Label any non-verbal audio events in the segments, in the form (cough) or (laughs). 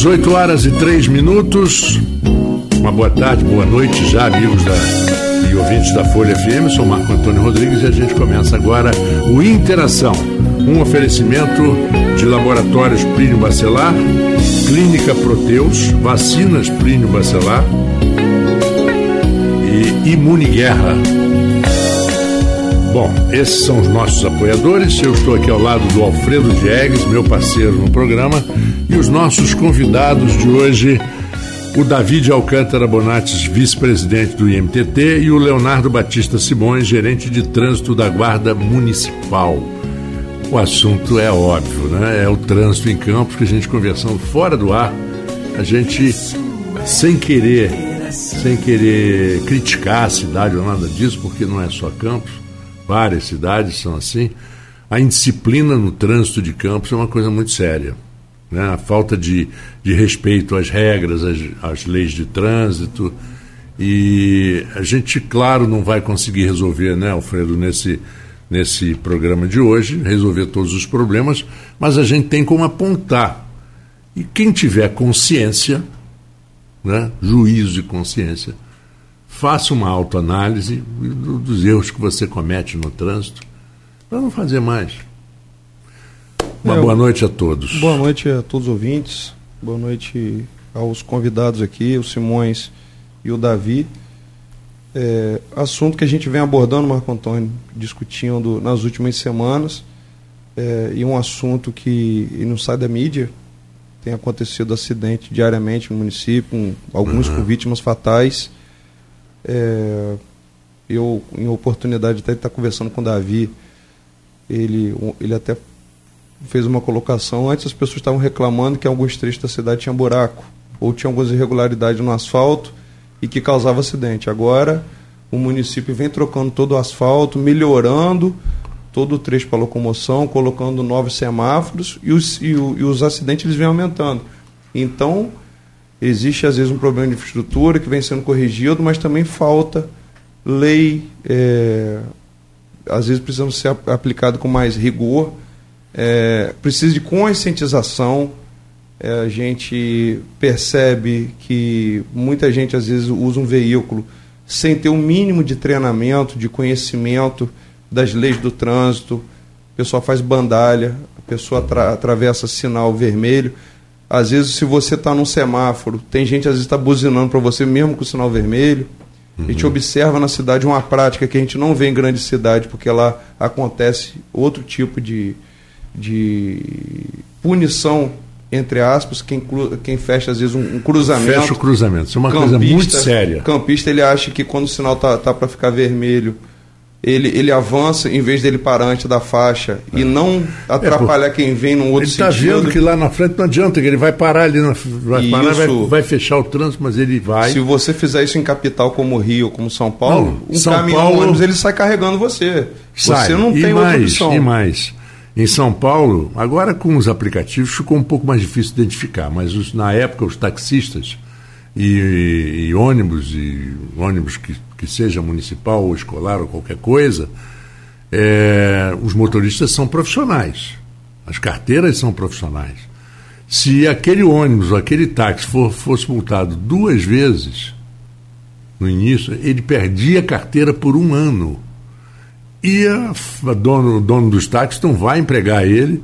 18 horas e 3 minutos. Uma boa tarde, boa noite já, amigos da, e ouvintes da Folha FM. Sou Marco Antônio Rodrigues e a gente começa agora o Interação. Um oferecimento de laboratórios Plínio Bacelar, Clínica Proteus, Vacinas Plínio Bacelar e Imune Guerra. Bom, esses são os nossos apoiadores. Eu estou aqui ao lado do Alfredo Diegues, meu parceiro no programa, e os nossos convidados de hoje, o David Alcântara Bonates, vice-presidente do IMTT, e o Leonardo Batista Simões, gerente de trânsito da Guarda Municipal. O assunto é óbvio, né? É o trânsito em campos que a gente conversando fora do ar, a gente sem querer, sem querer criticar a cidade ou nada disso, porque não é só Campos, várias cidades são assim. A indisciplina no trânsito de Campos é uma coisa muito séria. Né? A falta de, de respeito às regras, às, às leis de trânsito. E a gente, claro, não vai conseguir resolver, né, Alfredo, nesse, nesse programa de hoje, resolver todos os problemas, mas a gente tem como apontar. E quem tiver consciência, né, juízo e consciência, faça uma autoanálise dos erros que você comete no trânsito para não fazer mais. Uma é, boa noite a todos. Boa noite a todos os ouvintes. Boa noite aos convidados aqui, o Simões e o Davi. É, assunto que a gente vem abordando, Marco Antônio, discutindo nas últimas semanas, é, e um assunto que não sai da mídia. Tem acontecido acidente diariamente no município, com, alguns uhum. com vítimas fatais. É, eu, em oportunidade até de estar conversando com o Davi, ele, ele até fez uma colocação. Antes as pessoas estavam reclamando que alguns trechos da cidade tinham buraco, ou tinha algumas irregularidades no asfalto e que causava acidente. Agora o município vem trocando todo o asfalto, melhorando todo o trecho para locomoção, colocando novos semáforos e os, e, e os acidentes eles vêm aumentando. Então, existe às vezes um problema de infraestrutura que vem sendo corrigido, mas também falta lei, é, às vezes precisam ser aplicado com mais rigor, é, precisa de conscientização. É, a gente percebe que muita gente às vezes usa um veículo sem ter o um mínimo de treinamento, de conhecimento das leis do trânsito. O pessoal faz bandalha, a pessoa atra atravessa sinal vermelho às vezes, se você está num semáforo, tem gente às vezes está buzinando para você mesmo com o sinal vermelho. Uhum. A gente uhum. observa na cidade uma prática que a gente não vê em grande cidade, porque lá acontece outro tipo de, de punição, entre aspas, quem, quem fecha às vezes um, um cruzamento. Fecha o cruzamento, isso é uma campista, coisa muito séria. Campista ele acha que quando o sinal tá, tá para ficar vermelho, ele, ele avança em vez dele parar antes da faixa é. e não atrapalhar é, quem vem num outro ele tá sentido. Ele está vendo que lá na frente não adianta, que ele vai parar ali, na, vai, parar, vai, vai, fechar o trânsito, mas ele vai. Se você fizer isso em capital como Rio, como São Paulo, não, um São caminhão Paulo, ônibus ele sai carregando você. Sai. Você não e tem mais, outra opção. E mais. Em São Paulo, agora com os aplicativos ficou um pouco mais difícil de identificar, mas os, na época os taxistas e, e ônibus, e ônibus que, que seja municipal ou escolar ou qualquer coisa, é, os motoristas são profissionais. As carteiras são profissionais. Se aquele ônibus ou aquele táxi for, fosse multado duas vezes no início, ele perdia a carteira por um ano. E a, a dono, o dono dos táxis não vai empregar ele,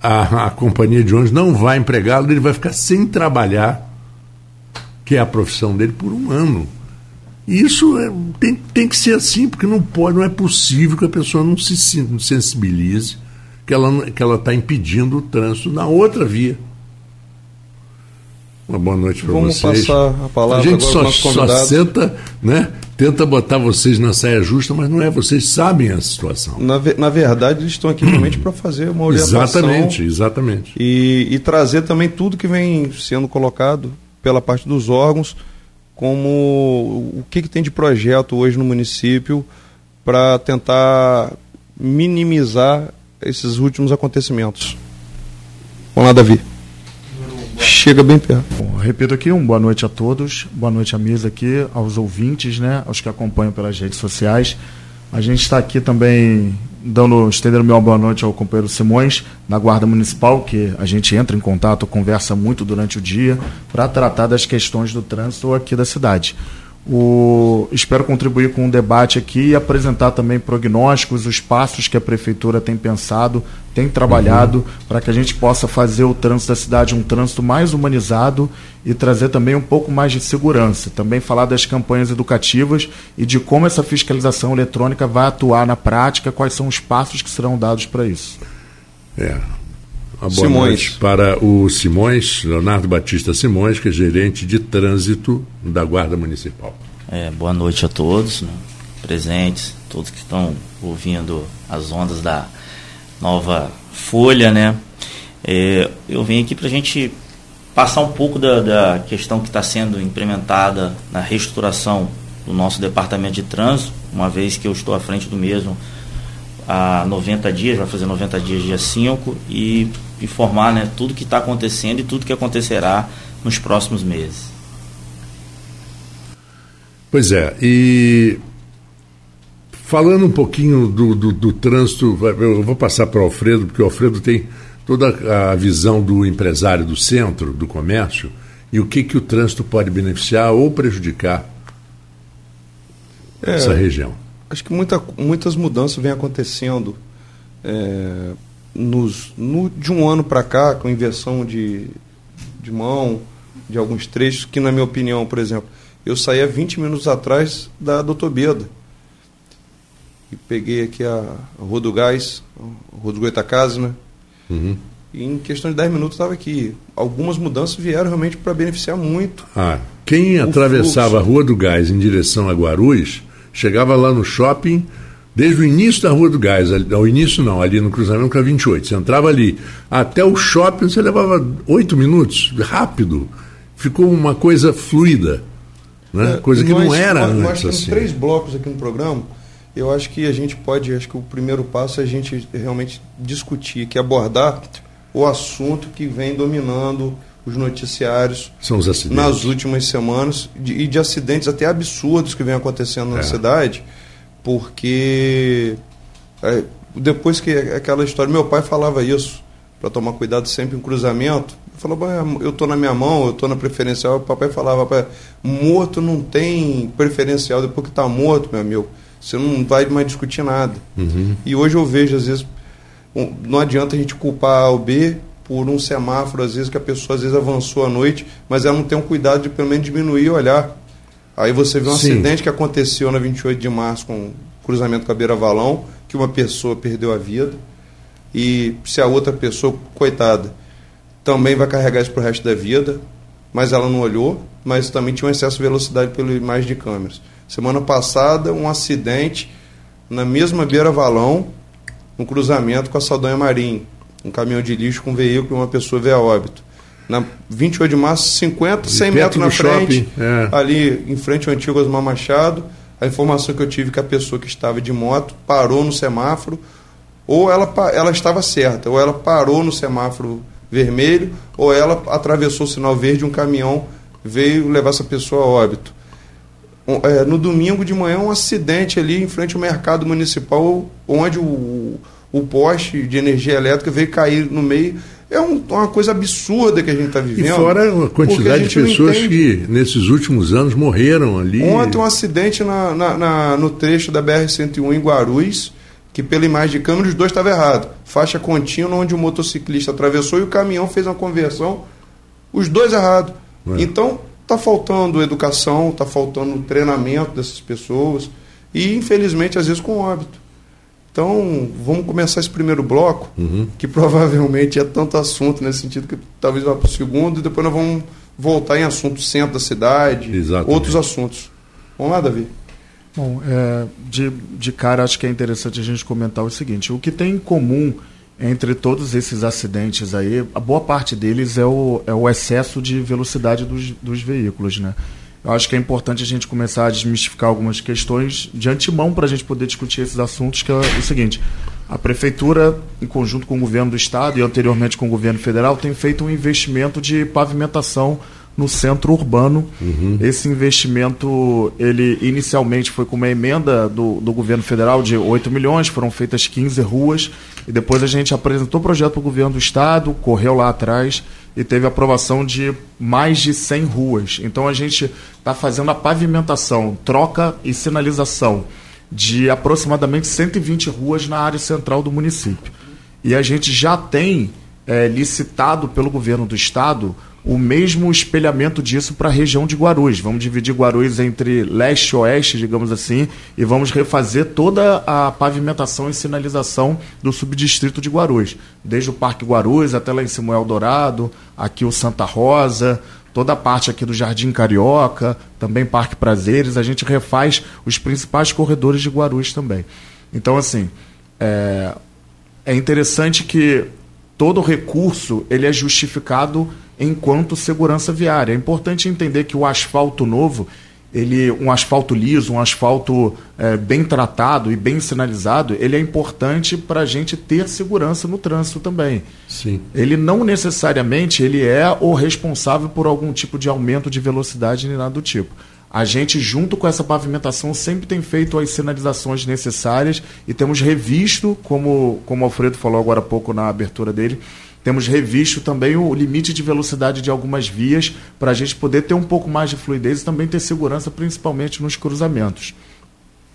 a, a companhia de ônibus não vai empregá-lo, ele vai ficar sem trabalhar que é a profissão dele, por um ano. E isso é, tem, tem que ser assim, porque não pode, não é possível que a pessoa não se sensibilize que ela que ela está impedindo o trânsito na outra via. Uma boa noite para vocês. Vamos passar a palavra a gente só, só senta, né? Tenta botar vocês na saia justa, mas não é. Vocês sabem a situação. Na, na verdade, eles estão aqui realmente para fazer uma orientação. Exatamente, exatamente. E, e trazer também tudo que vem sendo colocado pela parte dos órgãos, como o que, que tem de projeto hoje no município para tentar minimizar esses últimos acontecimentos. Vamos lá, Davi. Chega bem perto. Bom, repito aqui, um boa noite a todos, boa noite à mesa aqui, aos ouvintes, né, aos que acompanham pelas redes sociais. A gente está aqui também dando, estendendo meu boa noite ao companheiro Simões, na Guarda Municipal, que a gente entra em contato, conversa muito durante o dia, para tratar das questões do trânsito aqui da cidade. O, espero contribuir com um debate aqui e apresentar também prognósticos, os passos que a prefeitura tem pensado, tem trabalhado uhum. para que a gente possa fazer o trânsito da cidade um trânsito mais humanizado e trazer também um pouco mais de segurança. Também falar das campanhas educativas e de como essa fiscalização eletrônica vai atuar na prática, quais são os passos que serão dados para isso. É, uma boa Simões. noite para o Simões, Leonardo Batista Simões, que é gerente de trânsito da Guarda Municipal. É, boa noite a todos né, presentes, todos que estão ouvindo as ondas da nova Folha, né? É, eu vim aqui para a gente passar um pouco da, da questão que está sendo implementada na reestruturação do nosso departamento de trânsito, uma vez que eu estou à frente do mesmo há 90 dias, vai fazer 90 dias dia 5, e informar né, tudo que está acontecendo e tudo que acontecerá nos próximos meses. Pois é, e falando um pouquinho do, do, do trânsito, eu vou passar para o Alfredo, porque o Alfredo tem toda a visão do empresário do centro, do comércio, e o que, que o trânsito pode beneficiar ou prejudicar é, essa região. Acho que muita, muitas mudanças vêm acontecendo. É, nos, no, de um ano para cá, com inversão de, de mão, de alguns trechos, que, na minha opinião, por exemplo, eu saía 20 minutos atrás da Doutor Beda. E peguei aqui a, a Rua do Gás, a Rua do Goitacazes, né? Uhum. E em questão de 10 minutos estava aqui. Algumas mudanças vieram realmente para beneficiar muito. Ah, quem atravessava fluxo. a Rua do Gás em direção a Guarulhos, chegava lá no shopping Desde o início da Rua do Gás, ao início não, ali no cruzamento com a 28. Você entrava ali, até o shopping você levava oito minutos, rápido. Ficou uma coisa fluida. Né? É, coisa que nós, não era nós, antes. Nós temos assim. três blocos aqui no programa. Eu acho que a gente pode, acho que o primeiro passo é a gente realmente discutir, que é abordar o assunto que vem dominando os noticiários São os acidentes. nas últimas semanas de, e de acidentes até absurdos que vem acontecendo na é. cidade porque é, depois que aquela história, meu pai falava isso, para tomar cuidado sempre em cruzamento. Eu falava, eu estou na minha mão, eu estou na preferencial. O papai falava, papai, morto não tem preferencial, depois que está morto, meu amigo, você não vai mais discutir nada. Uhum. E hoje eu vejo, às vezes, não adianta a gente culpar ou B por um semáforo, às vezes, que a pessoa às vezes avançou à noite, mas ela não tem um cuidado de pelo menos diminuir e olhar. Aí você vê um Sim. acidente que aconteceu na 28 de março com cruzamento com a Beira Valão, que uma pessoa perdeu a vida. E se a outra pessoa, coitada, também vai carregar isso para o resto da vida, mas ela não olhou, mas também tinha um excesso de velocidade pelo imagem de câmeras. Semana passada, um acidente na mesma Beira Valão, um cruzamento com a Saldanha Marim, um caminhão de lixo com um veículo e uma pessoa veio a óbito na 28 de março, 50, 100 metros na frente, é. ali em frente ao antigo Osmar Machado. A informação que eu tive é que a pessoa que estava de moto parou no semáforo, ou ela, ela estava certa, ou ela parou no semáforo vermelho, ou ela atravessou o sinal verde, um caminhão veio levar essa pessoa a óbito. É, no domingo de manhã, um acidente ali em frente ao mercado municipal, onde o, o poste de energia elétrica veio cair no meio é um, uma coisa absurda que a gente está vivendo. E fora a quantidade a de pessoas que nesses últimos anos morreram ali. Ontem um acidente na, na, na no trecho da BR-101 em Guarulhos, que pela imagem de câmera os dois estavam errados. Faixa contínua onde o motociclista atravessou e o caminhão fez uma conversão, os dois errados. É. Então está faltando educação, está faltando treinamento dessas pessoas e infelizmente às vezes com óbito. Então, vamos começar esse primeiro bloco, uhum. que provavelmente é tanto assunto nesse sentido que talvez vá para o segundo, e depois nós vamos voltar em assuntos centro da cidade, Exatamente. outros assuntos. Vamos lá, Davi. Bom, é, de, de cara acho que é interessante a gente comentar o seguinte: o que tem em comum entre todos esses acidentes aí, a boa parte deles é o, é o excesso de velocidade dos, dos veículos, né? Eu acho que é importante a gente começar a desmistificar algumas questões de antemão para a gente poder discutir esses assuntos, que é o seguinte. A Prefeitura, em conjunto com o governo do Estado e anteriormente com o governo federal, tem feito um investimento de pavimentação no centro urbano. Uhum. Esse investimento, ele inicialmente foi com uma emenda do, do governo federal de 8 milhões, foram feitas 15 ruas, e depois a gente apresentou o projeto para o governo do estado, correu lá atrás e teve aprovação de mais de 100 ruas. Então a gente está fazendo a pavimentação, troca e sinalização de aproximadamente 120 ruas na área central do município. E a gente já tem é, licitado pelo governo do estado o mesmo espelhamento disso para a região de Guarulhos. Vamos dividir Guarulhos entre leste e oeste, digamos assim, e vamos refazer toda a pavimentação e sinalização do subdistrito de Guarulhos, desde o Parque Guarulhos até lá em Samuel Dourado, aqui o Santa Rosa, toda a parte aqui do Jardim Carioca, também Parque Prazeres, a gente refaz os principais corredores de Guarulhos também. Então, assim, é, é interessante que todo recurso ele é justificado enquanto segurança viária. É importante entender que o asfalto novo, ele, um asfalto liso, um asfalto é, bem tratado e bem sinalizado, ele é importante para a gente ter segurança no trânsito também. Sim. Ele não necessariamente ele é o responsável por algum tipo de aumento de velocidade nem nada do tipo. A gente, junto com essa pavimentação, sempre tem feito as sinalizações necessárias e temos revisto, como, como o Alfredo falou agora há pouco na abertura dele, temos revisto também o limite de velocidade de algumas vias para a gente poder ter um pouco mais de fluidez e também ter segurança, principalmente nos cruzamentos.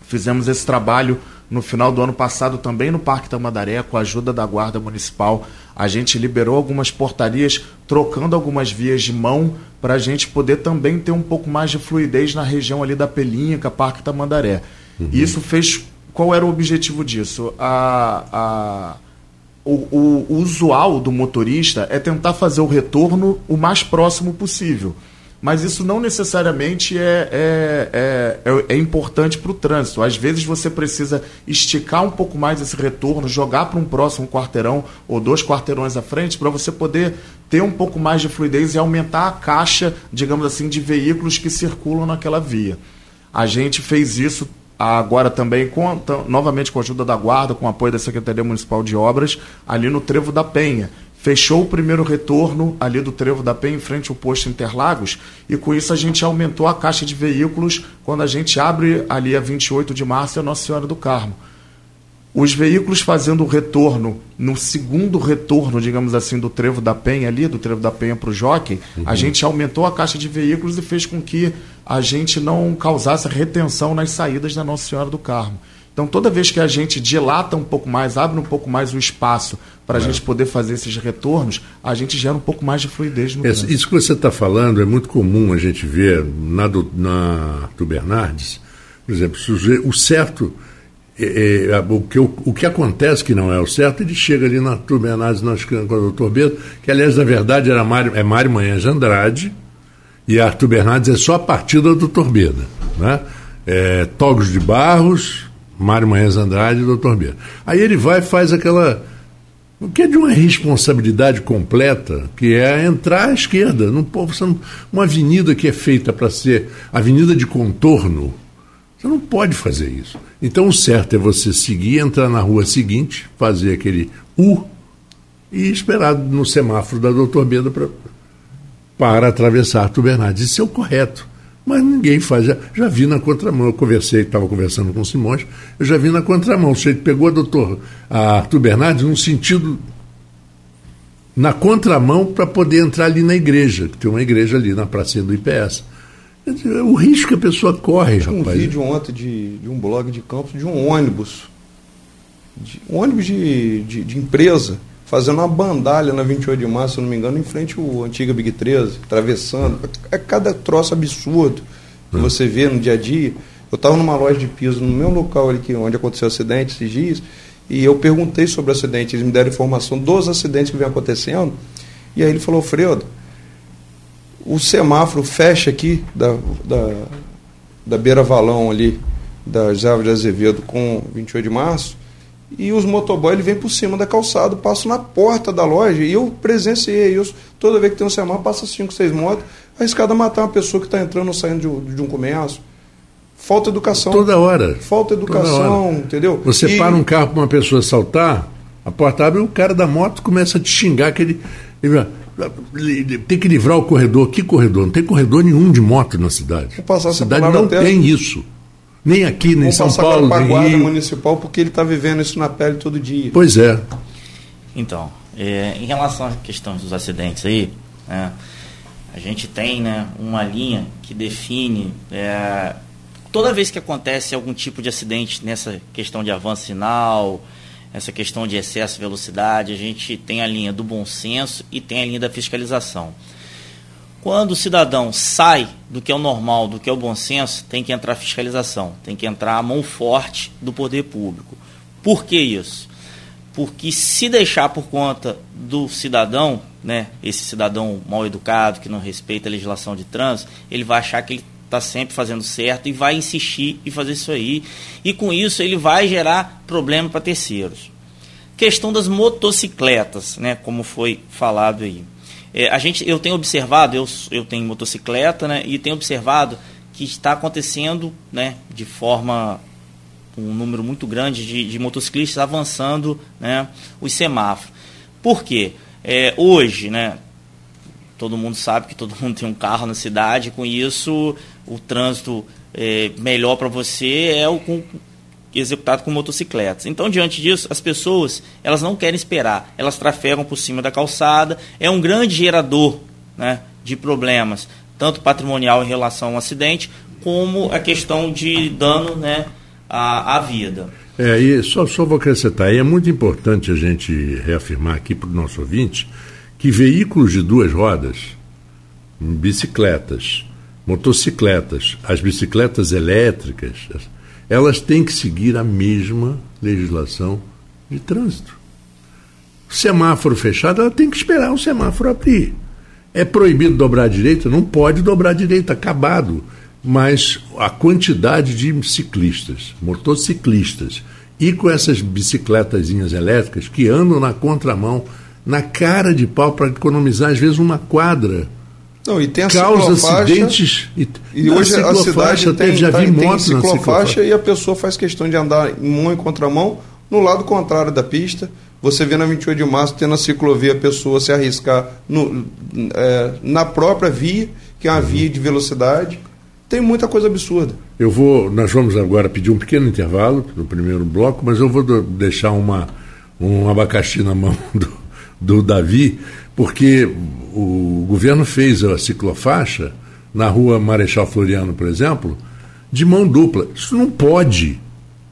Fizemos esse trabalho no final do ano passado também no Parque Tamandaré, com a ajuda da Guarda Municipal. A gente liberou algumas portarias, trocando algumas vias de mão, para a gente poder também ter um pouco mais de fluidez na região ali da Pelinca, Parque Tamandaré. Uhum. E isso fez. Qual era o objetivo disso? A, a, o, o, o usual do motorista é tentar fazer o retorno o mais próximo possível mas isso não necessariamente é, é, é, é, é importante para o trânsito. Às vezes você precisa esticar um pouco mais esse retorno, jogar para um próximo quarteirão ou dois quarteirões à frente, para você poder ter um pouco mais de fluidez e aumentar a caixa, digamos assim, de veículos que circulam naquela via. A gente fez isso agora também, com, novamente com a ajuda da Guarda, com o apoio da Secretaria Municipal de Obras, ali no Trevo da Penha fechou o primeiro retorno ali do Trevo da Penha em frente ao posto Interlagos e com isso a gente aumentou a caixa de veículos quando a gente abre ali a 28 de março a Nossa Senhora do Carmo. Os veículos fazendo o retorno, no segundo retorno, digamos assim, do Trevo da Penha ali, do Trevo da Penha para o Jockey, uhum. a gente aumentou a caixa de veículos e fez com que a gente não causasse retenção nas saídas da Nossa Senhora do Carmo. Então, toda vez que a gente dilata um pouco mais, abre um pouco mais o espaço para a é. gente poder fazer esses retornos, a gente gera um pouco mais de fluidez no Esse, Isso que você está falando é muito comum a gente ver na do, na do Bernardes. Por exemplo, o certo, é, é, o, que, o, o, que acontece que não é o certo, ele chega ali na do Bernardes, nós, com o doutor Beto, que aliás, na verdade, era Mário, é Mário Manhã de Andrade, e Arthur Bernardes é só a partida do Doutor Beda. Né? É, Togos de Barros, Mário Manhães Andrade e doutor Beira. Aí ele vai e faz aquela. O que é de uma responsabilidade completa, que é entrar à esquerda. Não, você não, uma avenida que é feita para ser avenida de contorno, você não pode fazer isso. Então o certo é você seguir, entrar na rua seguinte, fazer aquele U e esperar no semáforo da doutor Beda pra, para atravessar Arthur Bernardes. Isso é o correto. Mas ninguém faz. Já, já vi na contramão. Eu conversei, estava conversando com o Simões, eu já vi na contramão. O sujeito pegou a doutor a Arthur Bernardes num sentido na contramão para poder entrar ali na igreja, que tem uma igreja ali na pracinha do IPS. O risco que a pessoa corre, Tinha rapaz. um vídeo ontem de, de um blog de campos de um ônibus. De, um ônibus de, de, de empresa fazendo uma bandalha na 28 de março, se não me engano, em frente ao antiga Big 13, atravessando. É cada troço absurdo que você vê no dia a dia. Eu estava numa loja de piso no meu local ali onde aconteceu o acidente esses dias, e eu perguntei sobre o acidente, eles me deram informação dos acidentes que vem acontecendo, e aí ele falou, Fredo, o semáforo fecha aqui da, da, da beira valão ali, da José de Azevedo com 28 de março, e os motoboys ele vem por cima da calçada, passam na porta da loja e eu presenciei isso. Toda vez que tem um semáforo, passa cinco, seis motos, arriscado a matar uma pessoa que está entrando ou saindo de, de, um comércio. Falta educação. Toda hora. Falta educação, entendeu? Você e... para um carro para uma pessoa saltar, a porta abre e o cara da moto começa a te xingar que ele, ele tem que livrar o corredor. Que corredor? Não tem corredor nenhum de moto na cidade. A cidade não tem isso. Nem aqui, nem em São Paulo, nem guarda Rio. municipal, porque ele está vivendo isso na pele todo dia. Pois é. Então, é, em relação à questão dos acidentes aí, né, a gente tem né, uma linha que define é, toda vez que acontece algum tipo de acidente nessa questão de avanço sinal, essa questão de excesso de velocidade, a gente tem a linha do bom senso e tem a linha da fiscalização. Quando o cidadão sai do que é o normal, do que é o bom senso, tem que entrar fiscalização, tem que entrar a mão forte do poder público. Por que isso? Porque se deixar por conta do cidadão, né, esse cidadão mal educado, que não respeita a legislação de trânsito, ele vai achar que ele está sempre fazendo certo e vai insistir e fazer isso aí. E com isso ele vai gerar problema para terceiros. Questão das motocicletas, né, como foi falado aí. É, a gente, eu tenho observado, eu, eu tenho motocicleta, né, e tenho observado que está acontecendo, né, de forma um número muito grande de, de motociclistas avançando, né, os semáforos. Por quê? É, hoje, né, todo mundo sabe que todo (laughs) mundo tem um carro na cidade, com isso o trânsito é, melhor para você é o com, executado com motocicletas. Então, diante disso, as pessoas elas não querem esperar, elas trafegam por cima da calçada, é um grande gerador né, de problemas, tanto patrimonial em relação ao acidente, como a questão de dano né, à, à vida. É, e só, só vou acrescentar, e é muito importante a gente reafirmar aqui para o nosso ouvinte que veículos de duas rodas, bicicletas, motocicletas, as bicicletas elétricas, elas têm que seguir a mesma legislação de trânsito. Semáforo fechado, ela tem que esperar o semáforo abrir. É proibido dobrar à direita? Não pode dobrar à direita, acabado. Mas a quantidade de ciclistas, motociclistas, e com essas bicicletazinhas elétricas que andam na contramão, na cara de pau, para economizar, às vezes, uma quadra não, e tem causa acidentes. E, e hoje a, cidade tem, já vi tem, tem ciclofaixa e a pessoa faz questão de andar em mão e contramão no lado contrário da pista. Você vê na 28 de março, tendo a ciclovia, a pessoa se arriscar no, é, na própria via, que é uma uhum. via de velocidade. Tem muita coisa absurda. Eu vou, nós vamos agora pedir um pequeno intervalo no primeiro bloco, mas eu vou do, deixar uma, um abacaxi na mão (laughs) do, do Davi, porque o governo fez a ciclofaixa na rua Marechal Floriano, por exemplo, de mão dupla. Isso não pode.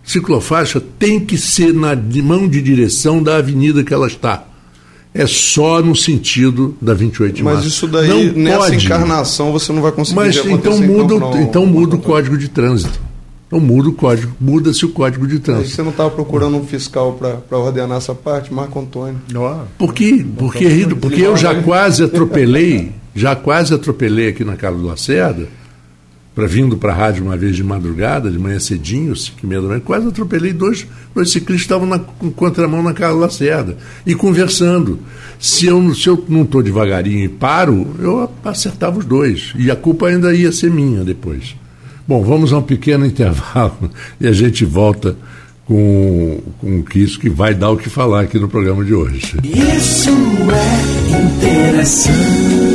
Ciclofaixa tem que ser na mão de direção da avenida que ela está. É só no sentido da 28 de Mas março. Mas isso daí, não nessa pode. encarnação, você não vai conseguir Mas então muda, então, então muda o código de trânsito. Então muda o código, muda-se o código de trânsito. você não estava procurando um fiscal para ordenar essa parte, Marco Antônio? Por quê? Porque, porque eu já quase atropelei, já quase atropelei aqui na Carlos Lacerda, para vindo para a rádio uma vez de madrugada, de manhã cedinho, 5 e meia da manhã, quase atropelei dois, dois ciclistas que estavam na com contramão na Carlos Lacerda e conversando. Se eu, se eu não estou devagarinho e paro, eu acertava os dois. E a culpa ainda ia ser minha depois. Bom, vamos a um pequeno (laughs) intervalo e a gente volta com, com isso que vai dar o que falar aqui no programa de hoje. Isso é interessante.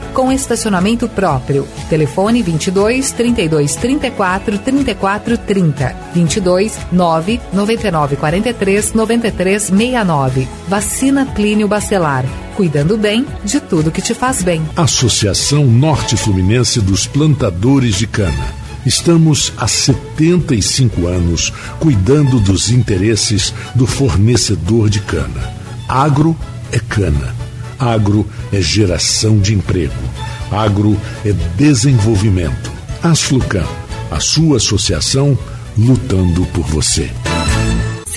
com estacionamento próprio. Telefone 22 32 34 34 30. 22 9 99 43 93 69. Vacina Plínio Bacelar. Cuidando bem de tudo que te faz bem. Associação Norte Fluminense dos Plantadores de Cana. Estamos há 75 anos cuidando dos interesses do fornecedor de cana. Agro é cana Agro é geração de emprego. Agro é desenvolvimento. Asflucan, a sua associação lutando por você.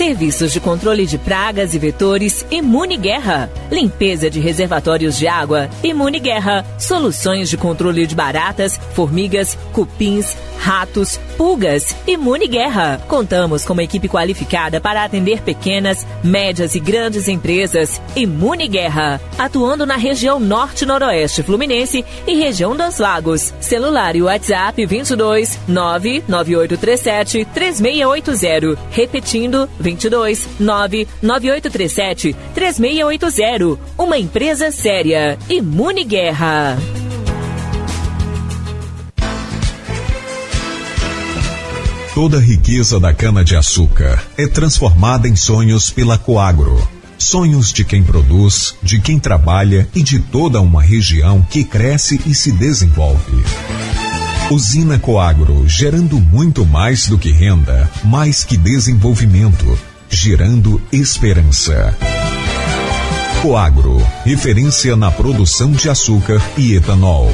Serviços de controle de pragas e vetores Imune Guerra. Limpeza de reservatórios de água Imune Guerra. Soluções de controle de baratas, formigas, cupins, ratos, pulgas Imune Guerra. Contamos com uma equipe qualificada para atender pequenas, médias e grandes empresas Imune Guerra. Atuando na região norte-noroeste fluminense e região dos lagos. Celular e WhatsApp 22 99837 3680. Repetindo 22 99837 3680. Uma empresa séria. Imune Guerra. Toda a riqueza da cana-de-açúcar é transformada em sonhos pela Coagro. Sonhos de quem produz, de quem trabalha e de toda uma região que cresce e se desenvolve. Usina Coagro, gerando muito mais do que renda, mais que desenvolvimento, gerando esperança. Coagro, referência na produção de açúcar e etanol.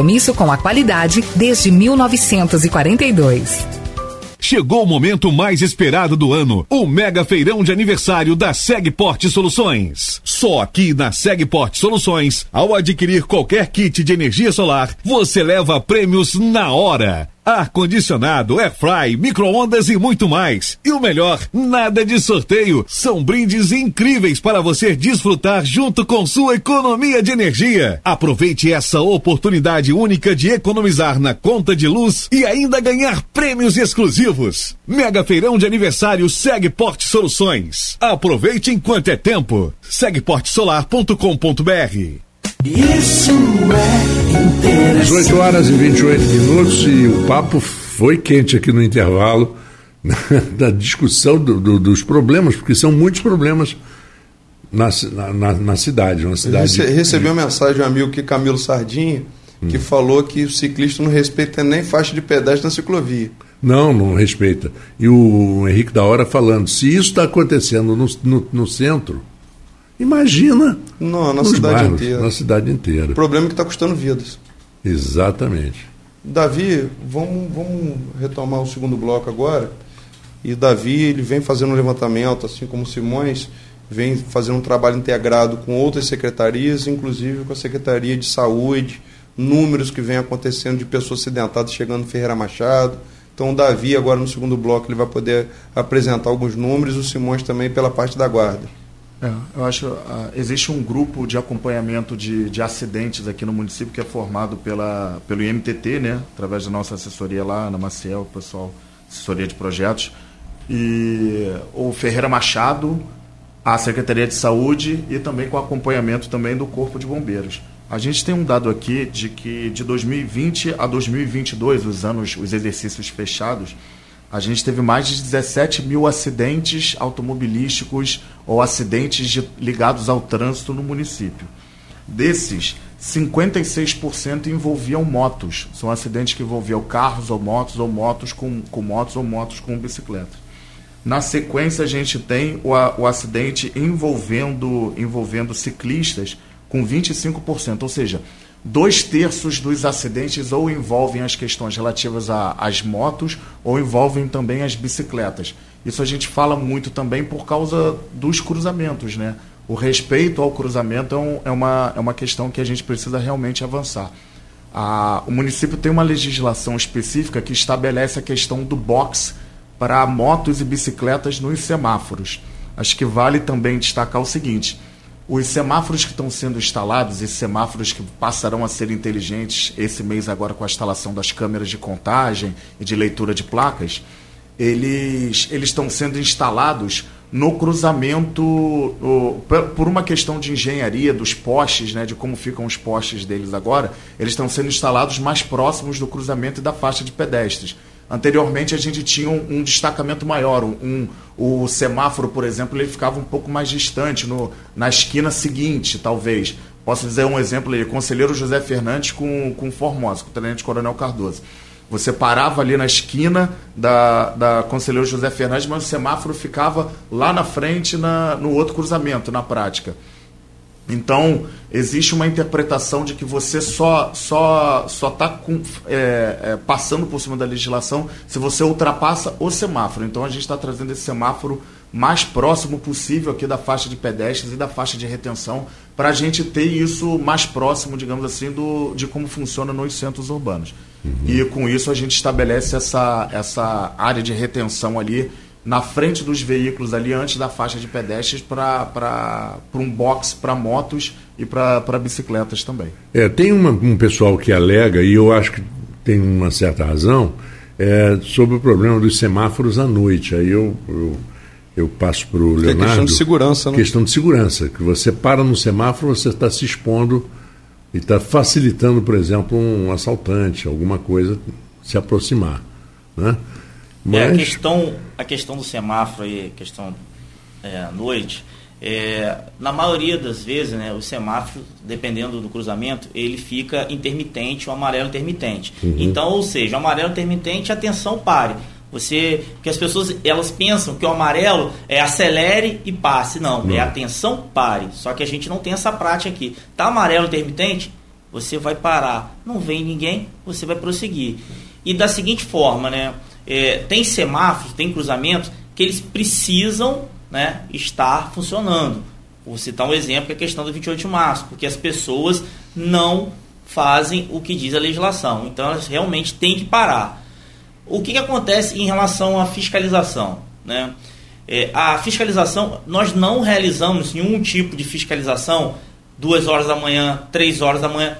compromisso com a qualidade desde 1942. Chegou o momento mais esperado do ano, o mega feirão de aniversário da Segport Soluções. Só aqui na Segport Soluções, ao adquirir qualquer kit de energia solar, você leva prêmios na hora ar-condicionado, airfry, micro-ondas e muito mais. E o melhor, nada de sorteio. São brindes incríveis para você desfrutar junto com sua economia de energia. Aproveite essa oportunidade única de economizar na conta de luz e ainda ganhar prêmios exclusivos. Mega Feirão de Aniversário Segue Porte Soluções. Aproveite enquanto é tempo. segueportesolar.com.br isso é interessante. 18 horas e 28 minutos e o papo foi quente aqui no intervalo (laughs) da discussão do, do, dos problemas, porque são muitos problemas na, na, na cidade. Uma cidade... Recebi uma mensagem de um amigo que Camilo Sardinha, que hum. falou que o ciclista não respeita nem faixa de pedestre na ciclovia. Não, não respeita. E o Henrique da Hora falando, se isso está acontecendo no, no, no centro, Imagina. Não, na cidade bairros, inteira. Na cidade inteira. O problema é que está custando vidas. Exatamente. Davi, vamos, vamos retomar o segundo bloco agora. E Davi, ele vem fazendo um levantamento, assim como Simões, vem fazendo um trabalho integrado com outras secretarias, inclusive com a Secretaria de Saúde, números que vem acontecendo de pessoas acidentadas chegando no Ferreira Machado. Então o Davi, agora no segundo bloco, ele vai poder apresentar alguns números, o Simões também pela parte da guarda. É, eu acho uh, existe um grupo de acompanhamento de, de acidentes aqui no município que é formado pela, pelo IMTT, né, através da nossa assessoria lá na Maciel, pessoal, assessoria de projetos, e o Ferreira Machado, a Secretaria de Saúde e também com acompanhamento também do Corpo de Bombeiros. A gente tem um dado aqui de que de 2020 a 2022, os anos, os exercícios fechados, a gente teve mais de 17 mil acidentes automobilísticos ou acidentes de, ligados ao trânsito no município. Desses, 56% envolviam motos. São acidentes que envolviam carros ou motos, ou motos com, com motos ou motos com bicicleta. Na sequência, a gente tem o, o acidente envolvendo, envolvendo ciclistas com 25%, ou seja, dois terços dos acidentes ou envolvem as questões relativas às motos ou envolvem também as bicicletas. Isso a gente fala muito também por causa dos cruzamentos, né? O respeito ao cruzamento é, um, é, uma, é uma questão que a gente precisa realmente avançar. A, o município tem uma legislação específica que estabelece a questão do box para motos e bicicletas nos semáforos. Acho que vale também destacar o seguinte: os semáforos que estão sendo instalados, esses semáforos que passarão a ser inteligentes esse mês agora com a instalação das câmeras de contagem e de leitura de placas, eles, eles estão sendo instalados no cruzamento, o, por uma questão de engenharia dos postes, né, de como ficam os postes deles agora, eles estão sendo instalados mais próximos do cruzamento e da faixa de pedestres. Anteriormente a gente tinha um, um destacamento maior, um, o semáforo, por exemplo, ele ficava um pouco mais distante, no, na esquina seguinte, talvez. Posso dizer um exemplo aí, Conselheiro José Fernandes com, com Formosa, com o Tenente Coronel Cardoso. Você parava ali na esquina da, da Conselheiro José Fernandes, mas o semáforo ficava lá na frente, na, no outro cruzamento, na prática. Então, existe uma interpretação de que você só só só está é, é, passando por cima da legislação se você ultrapassa o semáforo. Então, a gente está trazendo esse semáforo mais próximo possível aqui da faixa de pedestres e da faixa de retenção para a gente ter isso mais próximo, digamos assim, do, de como funciona nos centros urbanos. Uhum. E com isso a gente estabelece essa, essa área de retenção ali na frente dos veículos ali antes da faixa de pedestres para um box para motos e para bicicletas também. É, tem uma, um pessoal que alega, e eu acho que tem uma certa razão, é, sobre o problema dos semáforos à noite. Aí eu, eu, eu passo para o Leonardo. É questão de segurança, né? Questão de segurança, que você para no semáforo, você está se expondo e está facilitando, por exemplo, um assaltante, alguma coisa se aproximar. Né? Mas... É, a, questão, a questão do semáforo aí, questão é, à noite, é, na maioria das vezes, né, o semáforo, dependendo do cruzamento, ele fica intermitente, o amarelo intermitente. Uhum. Então, ou seja, o amarelo intermitente, atenção, pare. Você, que as pessoas elas pensam que o amarelo é acelere e passe, não, não, é atenção, pare. Só que a gente não tem essa prática aqui. Tá amarelo intermitente, você vai parar. Não vem ninguém, você vai prosseguir. E da seguinte forma, né? é, tem semáforos, tem cruzamentos que eles precisam né, estar funcionando. Vou citar um exemplo, que é a questão do 28 de março, porque as pessoas não fazem o que diz a legislação. Então elas realmente têm que parar. O que, que acontece em relação à fiscalização? Né? É, a fiscalização, nós não realizamos nenhum tipo de fiscalização duas horas da manhã, três horas da manhã,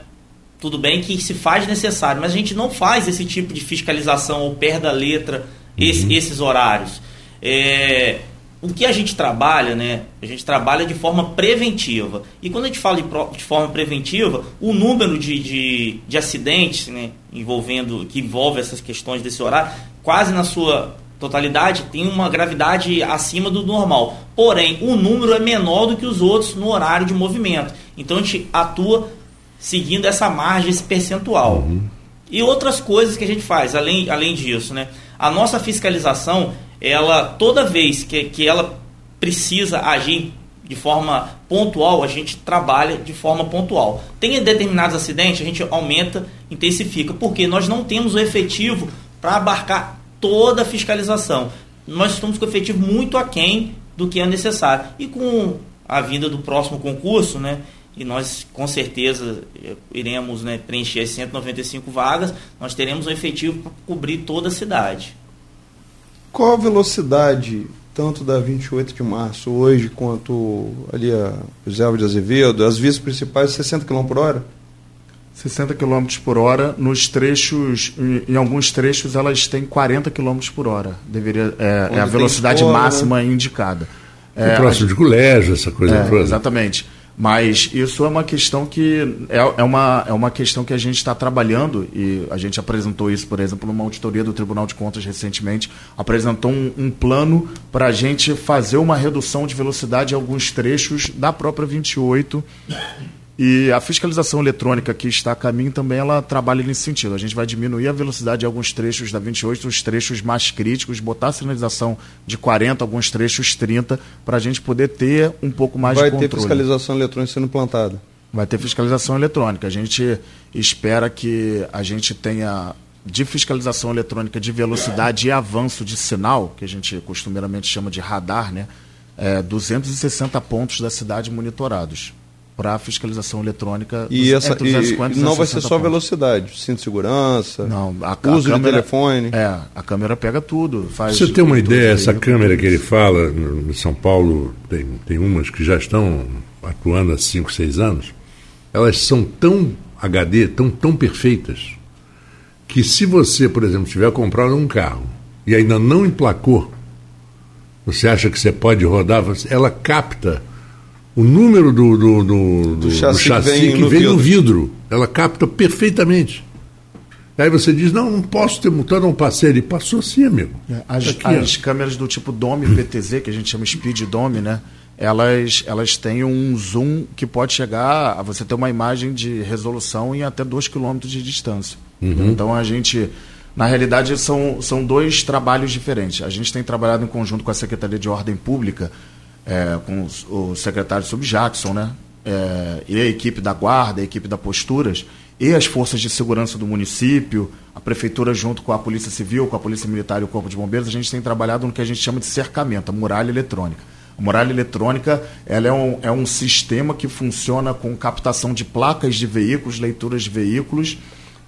tudo bem que se faz necessário, mas a gente não faz esse tipo de fiscalização ao pé da letra, esse, uhum. esses horários. É, o que a gente trabalha, né? A gente trabalha de forma preventiva. E quando a gente fala de, forma preventiva, o número de, de, de, acidentes né, envolvendo, que envolve essas questões desse horário, quase na sua totalidade, tem uma gravidade acima do normal. Porém, o número é menor do que os outros no horário de movimento. Então a gente atua seguindo essa margem, esse percentual. Uhum. E outras coisas que a gente faz, além, além disso, né? A nossa fiscalização, ela toda vez que, que ela precisa agir de forma pontual, a gente trabalha de forma pontual. Tem determinados acidentes, a gente aumenta, intensifica, porque nós não temos o efetivo para abarcar toda a fiscalização. Nós estamos com o efetivo muito aquém do que é necessário. E com a vinda do próximo concurso, né, e nós com certeza iremos né, preencher as 195 vagas, nós teremos um efetivo para cobrir toda a cidade. Qual a velocidade, tanto da 28 de março hoje, quanto ali a José de Azevedo, as vias principais, 60 km por hora? 60 km por hora, nos trechos, em, em, alguns trechos elas têm 40 km por hora. Deveria, é, é a velocidade escola, máxima né? indicada. É, próximo de colégio, essa coisa é, toda. Exatamente. Mas isso é uma questão que é, é uma, é uma questão que a gente está trabalhando e a gente apresentou isso, por exemplo, numa auditoria do Tribunal de Contas recentemente, apresentou um, um plano para a gente fazer uma redução de velocidade em alguns trechos da própria 28 e a fiscalização eletrônica que está a caminho também ela trabalha nesse sentido. A gente vai diminuir a velocidade em alguns trechos da 28, os trechos mais críticos, botar a sinalização de 40, alguns trechos 30, para a gente poder ter um pouco mais vai de controle. Vai ter fiscalização eletrônica sendo implantada? Vai ter fiscalização eletrônica. A gente espera que a gente tenha de fiscalização eletrônica de velocidade e avanço de sinal, que a gente costumeiramente chama de radar, né? É, 260 pontos da cidade monitorados para fiscalização eletrônica. E, essa, e não vai ser só pontos. velocidade, cinto de segurança, não, a, uso a câmera, de telefone. É, a câmera pega tudo. Faz Você tem uma ideia, essa câmera que ele fala, em São Paulo tem, tem umas que já estão atuando há 5, 6 anos, elas são tão HD, tão, tão perfeitas, que se você, por exemplo, tiver comprado um carro e ainda não emplacou, você acha que você pode rodar, ela capta o número do, do, do, do, do chassi, do chassi, que vem, que no, vem vidro. no, vidro. Ela capta perfeitamente. Aí você diz, não, não posso ter multado um parceiro. E passou sim, amigo. É, as, Aqui, as câmeras do tipo Dome (clears throat) PTZ, que a gente chama Speed Dome, né? Elas, elas têm um zoom que pode chegar a você ter uma imagem de resolução em até 2 km de distância. Uhum. Então a gente. Na realidade, são, são dois trabalhos diferentes. A gente tem trabalhado em conjunto com a Secretaria de Ordem Pública, é, com o secretário Sub Jackson, né? É, e a equipe da Guarda, a equipe da Posturas, e as forças de segurança do município, a prefeitura junto com a Polícia Civil, com a Polícia Militar e o Corpo de Bombeiros, a gente tem trabalhado no que a gente chama de cercamento, a muralha eletrônica. A muralha eletrônica ela é, um, é um sistema que funciona com captação de placas de veículos, leituras de veículos,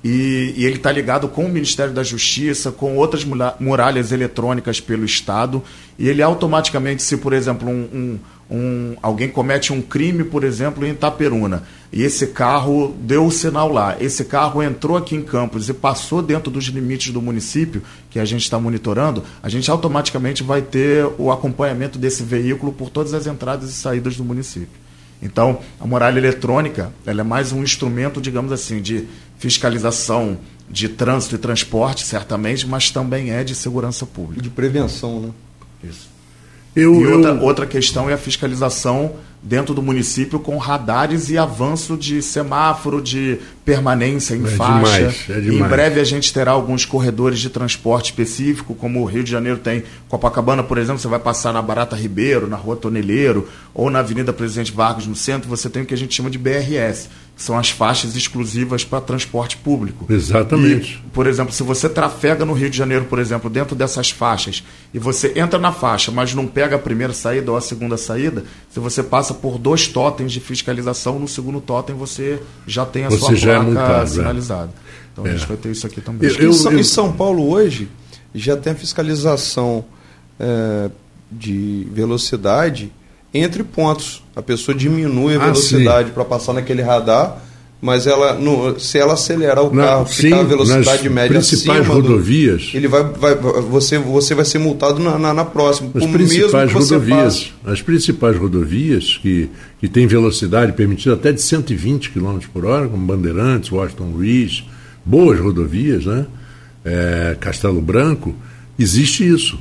e, e ele está ligado com o Ministério da Justiça, com outras muralhas eletrônicas pelo Estado, e ele automaticamente, se por exemplo um, um um, alguém comete um crime, por exemplo, em Itaperuna, e esse carro deu o sinal lá, esse carro entrou aqui em Campos e passou dentro dos limites do município, que a gente está monitorando, a gente automaticamente vai ter o acompanhamento desse veículo por todas as entradas e saídas do município. Então, a muralha eletrônica ela é mais um instrumento, digamos assim, de fiscalização de trânsito e transporte, certamente, mas também é de segurança pública. De prevenção, né? Isso. Eu, e outra, eu... outra questão é a fiscalização dentro do município com radares e avanço de semáforo, de permanência em é faixa. Demais, é demais. Em breve a gente terá alguns corredores de transporte específico, como o Rio de Janeiro tem Copacabana, por exemplo, você vai passar na Barata Ribeiro, na Rua Toneleiro, ou na Avenida Presidente Vargas no centro, você tem o que a gente chama de BRS, são as faixas exclusivas para transporte público. Exatamente. E, por exemplo, se você trafega no Rio de Janeiro, por exemplo, dentro dessas faixas, e você entra na faixa, mas não pega a primeira saída ou a segunda saída, se você passa por dois totens de fiscalização, no segundo totem você já tem a você sua placa é multado, sinalizada. Então é. a gente vai ter isso aqui também. Eu, eu, em, São, eu... em, São, Paulo hoje já tem a fiscalização é, de velocidade entre pontos. A pessoa diminui a ah, velocidade para passar naquele radar, mas ela no, se ela acelerar o carro, sim, ficar a velocidade média principais rodovias, do, ele vai, vai, você, você vai ser multado na, na, na próxima. As principais rodovias, as principais rodovias que, que têm velocidade permitida até de 120 km por hora, como Bandeirantes, Washington Luiz, boas rodovias, né? É, Castelo Branco, existe isso.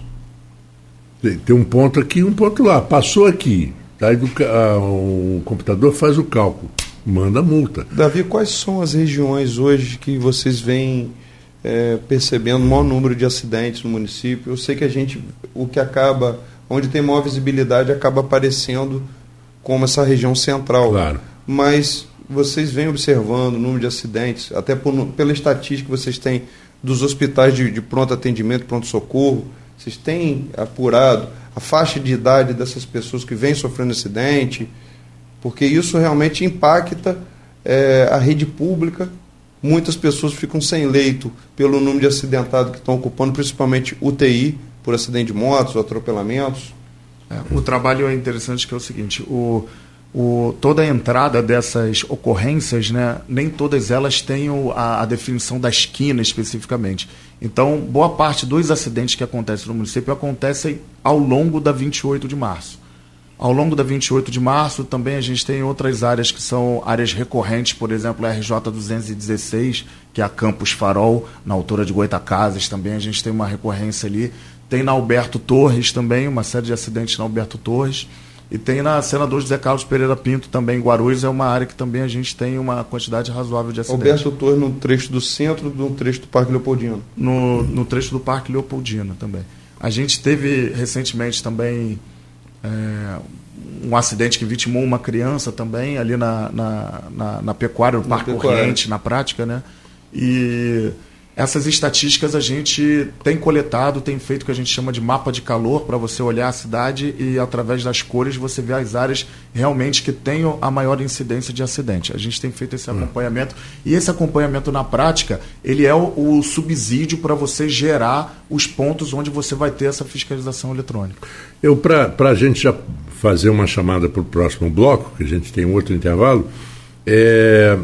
Tem um ponto aqui um ponto lá. Passou aqui. Aí a, o computador faz o cálculo, manda multa. Davi, quais são as regiões hoje que vocês vêm é, percebendo o maior número de acidentes no município? Eu sei que a gente, o que acaba, onde tem maior visibilidade, acaba aparecendo como essa região central. Claro. Mas vocês vêm observando o número de acidentes, até por, pela estatística que vocês têm dos hospitais de, de pronto atendimento, pronto-socorro, vocês têm apurado a faixa de idade dessas pessoas que vêm sofrendo acidente? Porque isso realmente impacta é, a rede pública. Muitas pessoas ficam sem leito pelo número de acidentados que estão ocupando, principalmente UTI, por acidente de motos, atropelamentos. É, o trabalho é interessante que é o seguinte, o, o, toda a entrada dessas ocorrências, né, nem todas elas têm a, a, definição da esquina especificamente. Então, boa parte dos acidentes que acontecem no município acontecem ao longo da 28 de março. Ao longo da 28 de março, também a gente tem outras áreas que são áreas recorrentes, por exemplo, a RJ 216, que é a Campus Farol, na altura de Goitacazes, também a gente tem uma recorrência ali. Tem na Alberto Torres também, uma série de acidentes na Alberto Torres. E tem na Senador José Carlos Pereira Pinto também, Guarulhos, é uma área que também a gente tem uma quantidade razoável de acidentes. Alberto Torres no trecho do centro, no trecho do Parque Leopoldino. No, no trecho do Parque Leopoldino também. A gente teve recentemente também é, um acidente que vitimou uma criança também, ali na, na, na, na pecuária, no Parque Corrente, na prática, né? E essas estatísticas a gente tem coletado, tem feito o que a gente chama de mapa de calor para você olhar a cidade e através das cores você ver as áreas realmente que têm a maior incidência de acidente. A gente tem feito esse hum. acompanhamento e esse acompanhamento na prática ele é o, o subsídio para você gerar os pontos onde você vai ter essa fiscalização eletrônica. Eu para a gente já fazer uma chamada para o próximo bloco, que a gente tem outro intervalo, é,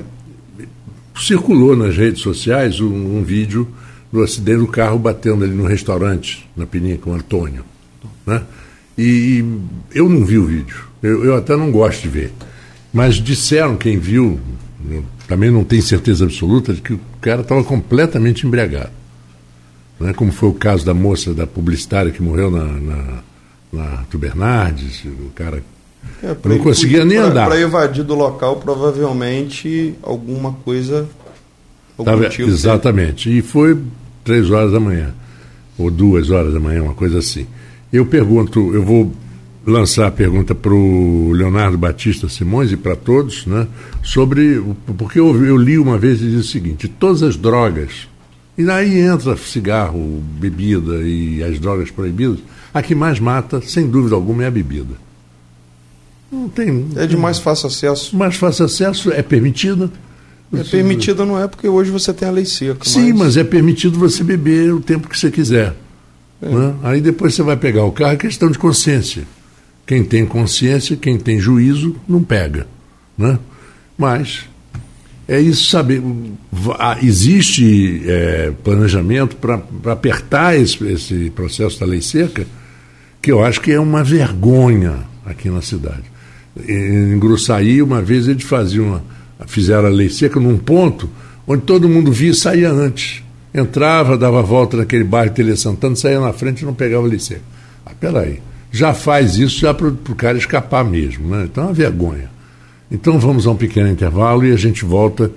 circulou nas redes sociais um, um, vídeo do acidente do carro batendo ali no restaurante, na Peninha com o Antônio. Né? E eu não vi o vídeo, eu, eu, até não gosto de ver. Mas disseram, quem viu, também não tem certeza absoluta de que o cara estava completamente embriagado. Né? Como foi o caso da moça da publicitária que morreu na, na, na Bernardes, o cara é, não conseguia nem pra, andar. Para evadir do local, provavelmente alguma coisa. Tava, exatamente. E foi três horas da manhã, ou duas horas da manhã, uma coisa assim. Eu pergunto, eu vou lançar a pergunta para o Leonardo Batista Simões e para todos, né, sobre. Porque eu, eu li uma vez e diz o seguinte: todas as drogas, e daí entra cigarro, bebida e as drogas proibidas, a que mais mata, sem dúvida alguma, é a bebida. Não tem. É de mais fácil acesso. Mais fácil acesso, é permitida. É permitida não é porque hoje você tem a lei seca. Sim, mas, mas é permitido você beber o tempo que você quiser. É. Né? Aí depois você vai pegar o carro, é questão de consciência. Quem tem consciência, quem tem juízo, não pega. Né? Mas é isso saber. Existe é, planejamento para apertar esse, esse processo da lei seca, que eu acho que é uma vergonha aqui na cidade. Em Gruçaí, uma vez eles faziam fizeram a lei seca num ponto onde todo mundo via e saía antes. Entrava, dava a volta naquele bairro Tele Santana, saía na frente e não pegava a lei seca. Ah, peraí já faz isso já para o cara escapar mesmo. Né? Então é uma vergonha. Então vamos a um pequeno intervalo e a gente volta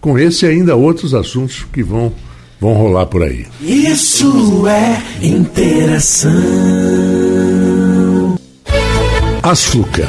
com esse e ainda outros assuntos que vão, vão rolar por aí. Isso é interação. Asfluca,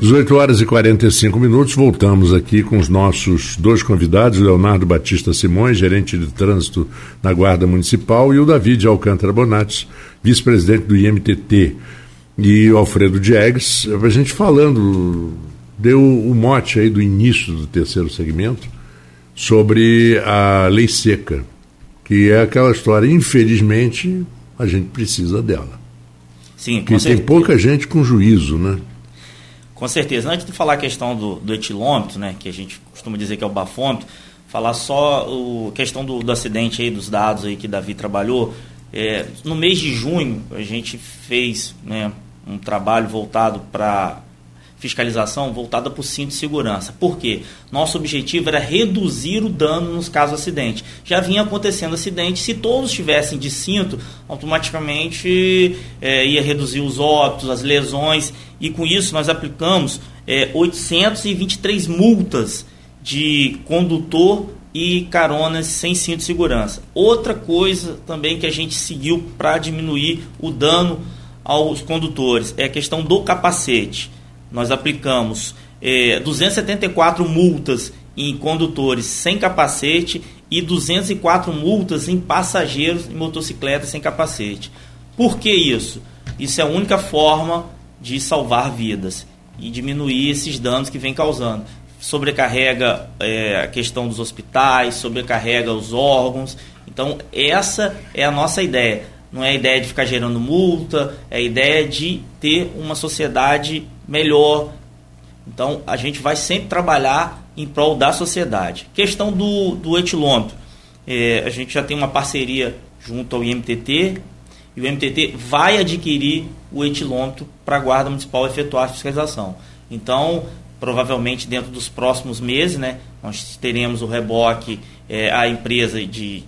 18 horas e 45 minutos, voltamos aqui com os nossos dois convidados, Leonardo Batista Simões, gerente de trânsito na Guarda Municipal, e o David Alcântara Bonates, vice-presidente do IMTT e o Alfredo Diegues, a gente falando, deu o mote aí do início do terceiro segmento sobre a lei seca, que é aquela história, infelizmente, a gente precisa dela. Sim, Porque tem pouca gente com juízo, né? Com certeza. Antes de falar a questão do, do etilômetro, né, que a gente costuma dizer que é o bafômetro, falar só a questão do, do acidente aí, dos dados aí que Davi trabalhou. É, no mês de junho, a gente fez né, um trabalho voltado para fiscalização voltada para o cinto de segurança. Por quê? Nosso objetivo era reduzir o dano nos casos de acidente. Já vinha acontecendo acidente, se todos estivessem de cinto, automaticamente é, ia reduzir os óbitos, as lesões, e com isso nós aplicamos é, 823 multas de condutor e caronas sem cinto de segurança. Outra coisa também que a gente seguiu para diminuir o dano aos condutores é a questão do capacete. Nós aplicamos é, 274 multas em condutores sem capacete e 204 multas em passageiros em motocicletas sem capacete. Por que isso? Isso é a única forma de salvar vidas e diminuir esses danos que vem causando. Sobrecarrega é, a questão dos hospitais, sobrecarrega os órgãos. Então, essa é a nossa ideia não é a ideia de ficar gerando multa, é a ideia de ter uma sociedade melhor. Então, a gente vai sempre trabalhar em prol da sociedade. Questão do, do etilômetro. É, a gente já tem uma parceria junto ao IMTT e o IMTT vai adquirir o etilômetro para a Guarda Municipal efetuar a fiscalização. Então, provavelmente dentro dos próximos meses, né, nós teremos o reboque, é, a empresa de,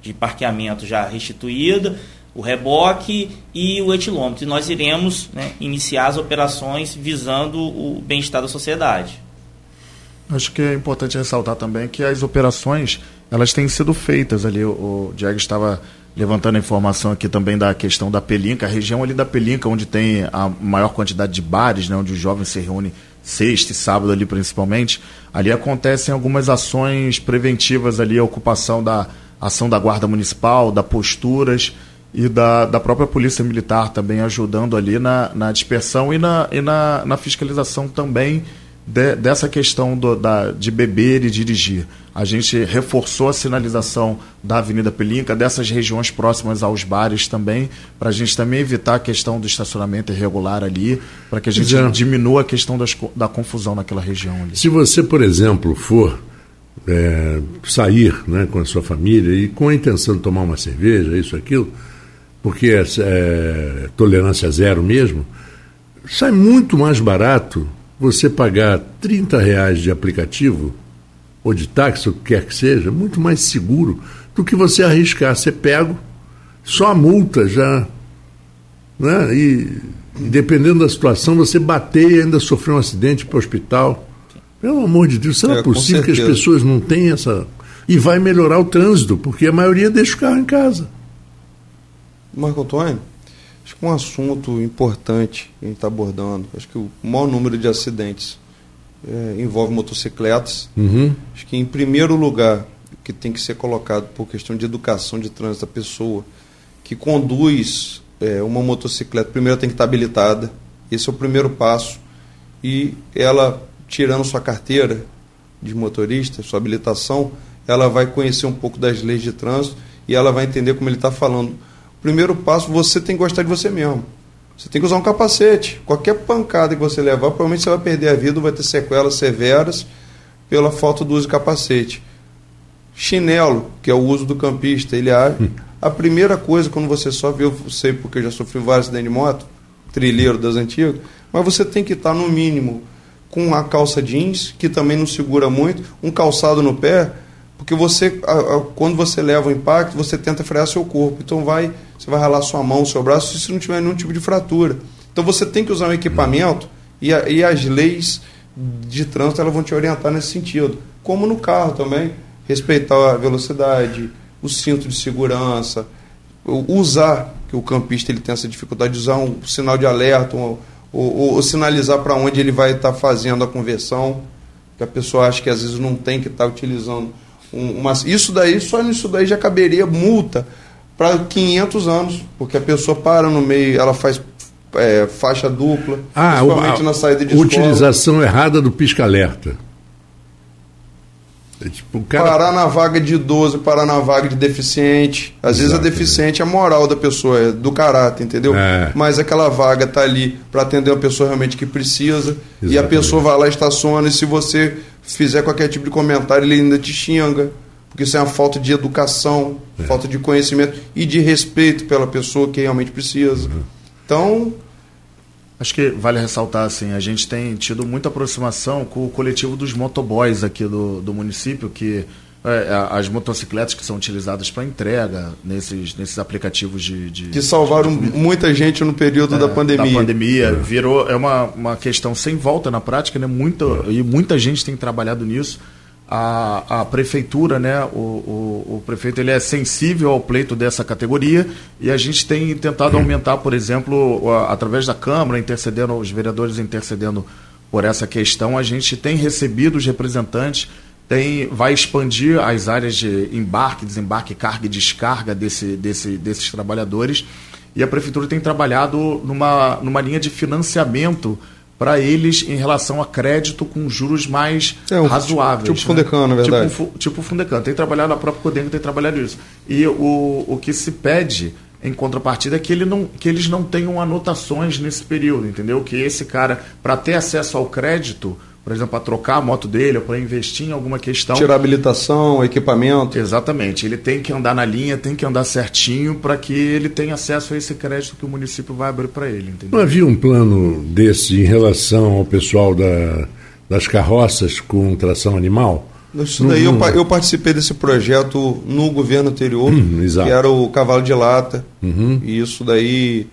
de parqueamento já restituída, o reboque e o etilômetro. E nós iremos né, iniciar as operações visando o bem-estar da sociedade. Acho que é importante ressaltar também que as operações elas têm sido feitas ali. O Diego estava levantando a informação aqui também da questão da Pelinca, a região ali da Pelinca, onde tem a maior quantidade de bares, né, onde os jovens se reúnem sexta e sábado ali principalmente, ali acontecem algumas ações preventivas ali, a ocupação da ação da guarda municipal, da posturas, e da, da própria Polícia Militar também ajudando ali na, na dispersão e, na, e na, na fiscalização também de, dessa questão do, da, de beber e dirigir. A gente reforçou a sinalização da Avenida Pelinca, dessas regiões próximas aos bares também, para a gente também evitar a questão do estacionamento irregular ali, para que a gente Já. diminua a questão das, da confusão naquela região ali. Se você, por exemplo, for é, sair né, com a sua família e com a intenção de tomar uma cerveja, isso, aquilo, porque é, é tolerância zero mesmo, sai muito mais barato você pagar 30 reais de aplicativo ou de táxi, o que quer que seja, muito mais seguro do que você arriscar ser pego, só a multa já. Né? E, e dependendo da situação, você bater e ainda sofrer um acidente para o hospital. Pelo amor de Deus, será É, com possível que as pessoas não tenham essa. E vai melhorar o trânsito, porque a maioria deixa o carro em casa. Marco Antônio, acho que um assunto importante que a gente está abordando, acho que o maior número de acidentes é, envolve motocicletas. Uhum. Acho que, em primeiro lugar, que tem que ser colocado por questão de educação de trânsito da pessoa que conduz é, uma motocicleta, primeiro tem que estar habilitada. Esse é o primeiro passo. E ela, tirando sua carteira de motorista, sua habilitação, ela vai conhecer um pouco das leis de trânsito e ela vai entender como ele está falando. Primeiro passo, você tem que gostar de você mesmo. Você tem que usar um capacete. Qualquer pancada que você levar, provavelmente você vai perder a vida, vai ter sequelas severas pela falta do uso de capacete. Chinelo, que é o uso do campista, ele age. A primeira coisa, quando você sobe, eu sei porque eu já sofri vários acidentes de moto, trilheiro das antigas, mas você tem que estar no mínimo com a calça jeans, que também não segura muito, um calçado no pé, porque você, a- a- quando você leva o impacto, você tenta frear seu corpo. Então vai, você vai ralar sua mão, seu braço, se não tiver nenhum tipo de fratura. Então você tem que usar um equipamento e, a- e as leis de trânsito elas vão te orientar nesse sentido. Como no carro também, respeitar a velocidade, o cinto de segurança, usar, que o campista ele tem essa dificuldade de usar um sinal de alerta, um- ou, ou- ou sinalizar para onde ele vai estar fazendo a conversão, que a pessoa acha que às vezes não tem que estar utilizando um- uma, isso daí, só nisso daí já caberia multa para 500 anos, porque a pessoa para no meio, ela faz é, faixa dupla, Ah, principalmente a, na saída de escola. utilização errada do pisca-alerta. É tipo, cara Parar na vaga de idoso, parar na vaga de deficiente. Às vezes a Exato, deficiente é a moral da pessoa, é do caráter, entendeu? É. Mas aquela vaga tá ali para atender uma pessoa realmente que precisa. E a pessoa vai lá, estaciona, e se você fizer qualquer tipo de comentário, ele ainda te xinga. Porque isso é uma falta de educação, É. falta de conhecimento e de respeito pela pessoa que realmente precisa. Uhum. Então, Acho que vale ressaltar, assim, a gente tem tido muita aproximação com o coletivo dos motoboys aqui do, do município, que as motocicletas que são utilizadas para entrega nesses, nesses aplicativos de, de que salvaram muita gente no período da pandemia. da pandemia virou é uma, uma questão sem volta na prática, né? Muita, e muita gente tem trabalhado nisso. A, a prefeitura, né? O, o, o prefeito ele é sensível ao pleito dessa categoria e a gente tem tentado aumentar, por exemplo, a- através da Câmara, intercedendo, os vereadores intercedendo por essa questão, a gente tem recebido os representantes tem, vai expandir as áreas de embarque, desembarque, carga e descarga desse, desse, desses trabalhadores. E a prefeitura tem trabalhado numa, numa linha de financiamento para eles em relação a crédito com juros mais É, um razoáveis. tipo Fundecam, na verdade. Tipo, tipo Fundecam. Tem trabalhado, a própria Codenco tem trabalhado isso. E o, o que se pede em contrapartida é que, ele não, que eles não tenham anotações nesse período, entendeu? Que esse cara, para ter acesso ao crédito, por exemplo, para trocar a moto dele ou para investir em alguma questão. Tirar habilitação, equipamento. Exatamente. Ele tem que andar na linha, tem que andar certinho para que ele tenha acesso a esse crédito que o município vai abrir para ele, entendeu? Não havia um plano desse em relação ao pessoal da, das carroças com tração animal? Isso daí eu, eu participei desse projeto no governo anterior, Hum, exato. que era o cavalo de lata. Uhum. E isso daí,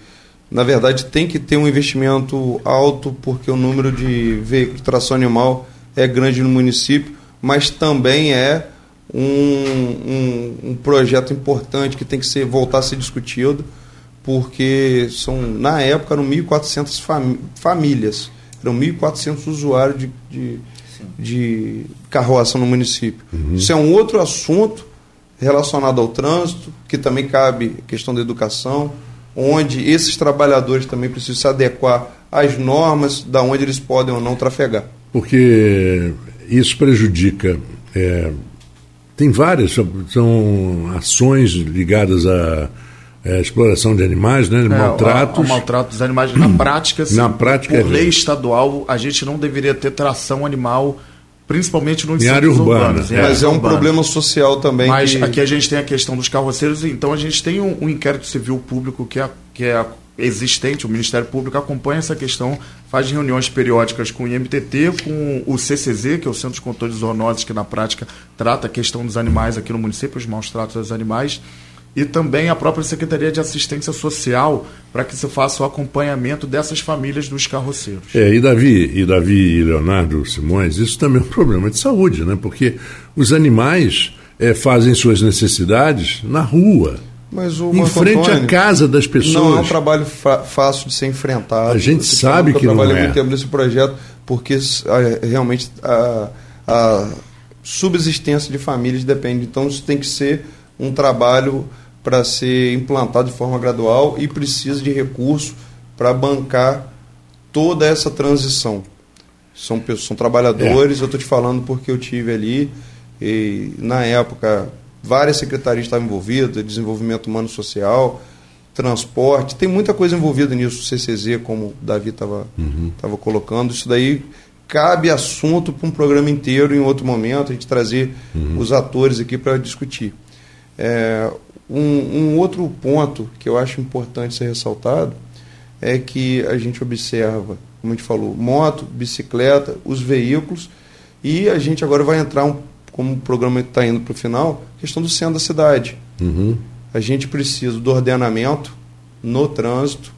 na verdade, tem que ter um investimento alto, porque o número de veículos de tração animal é grande no município, mas também é um, um, um projeto importante que tem que ser, voltar a ser discutido, porque são, na época eram 1.400 fami- famílias, eram 1.400 usuários de, de, de carroça no município. Isso é um outro assunto relacionado ao trânsito, que também cabe a questão da educação, onde esses trabalhadores também precisam se adequar às normas da onde eles podem ou não trafegar. porque isso prejudica. É, tem várias, são ações ligadas à, à exploração de animais, né, de É, maltratos. O, maltrato dos animais. Na prática, sim, Na prática, por é. lei estadual, a gente não deveria ter tração animal, principalmente nos Em urbana, urbanos, em é. Mas é um urbanas. problema social também. Mas que- aqui a gente tem a questão dos carroceiros, então a gente tem um, um inquérito civil público que é, que é existente, o Ministério Público acompanha essa questão, faz reuniões periódicas com o IMTT, com o CCZ, que é o Centro de Controle de Zoonoses, que na prática trata a questão dos animais aqui no município, os maus tratos dos animais, e também a própria Secretaria de Assistência Social, para que se faça o acompanhamento dessas famílias dos carroceiros. É, e Davi, e Davi e Leonardo Simões, isso também é um problema de saúde, né? Porque os animais é, fazem suas necessidades na rua, Mas o em Marco frente à Antônio, casa das pessoas. Não é um trabalho fácil de ser enfrentado. A gente Eu tô sabe falando que eu não trabalhei é. muito tempo nesse projeto porque ah, realmente a, a subsistência de famílias depende. Então isso tem que ser um trabalho para ser implantado de forma gradual e precisa de recurso para bancar toda essa transição. São, pessoas, são trabalhadores, eu estou te falando porque eu tive ali, e na época várias secretarias estavam envolvidas, desenvolvimento humano social, transporte, tem muita coisa envolvida nisso, CCZ, como o Davi estava tava colocando, isso daí cabe assunto para um programa inteiro em outro momento, a gente trazer os atores aqui para discutir. É, um, um outro ponto que eu acho importante ser ressaltado é que a gente observa, como a gente falou, moto, bicicleta, os veículos, e a gente agora vai entrar, um, como o programa está indo para o final, questão do centro da cidade. Uhum. A gente precisa do ordenamento no trânsito.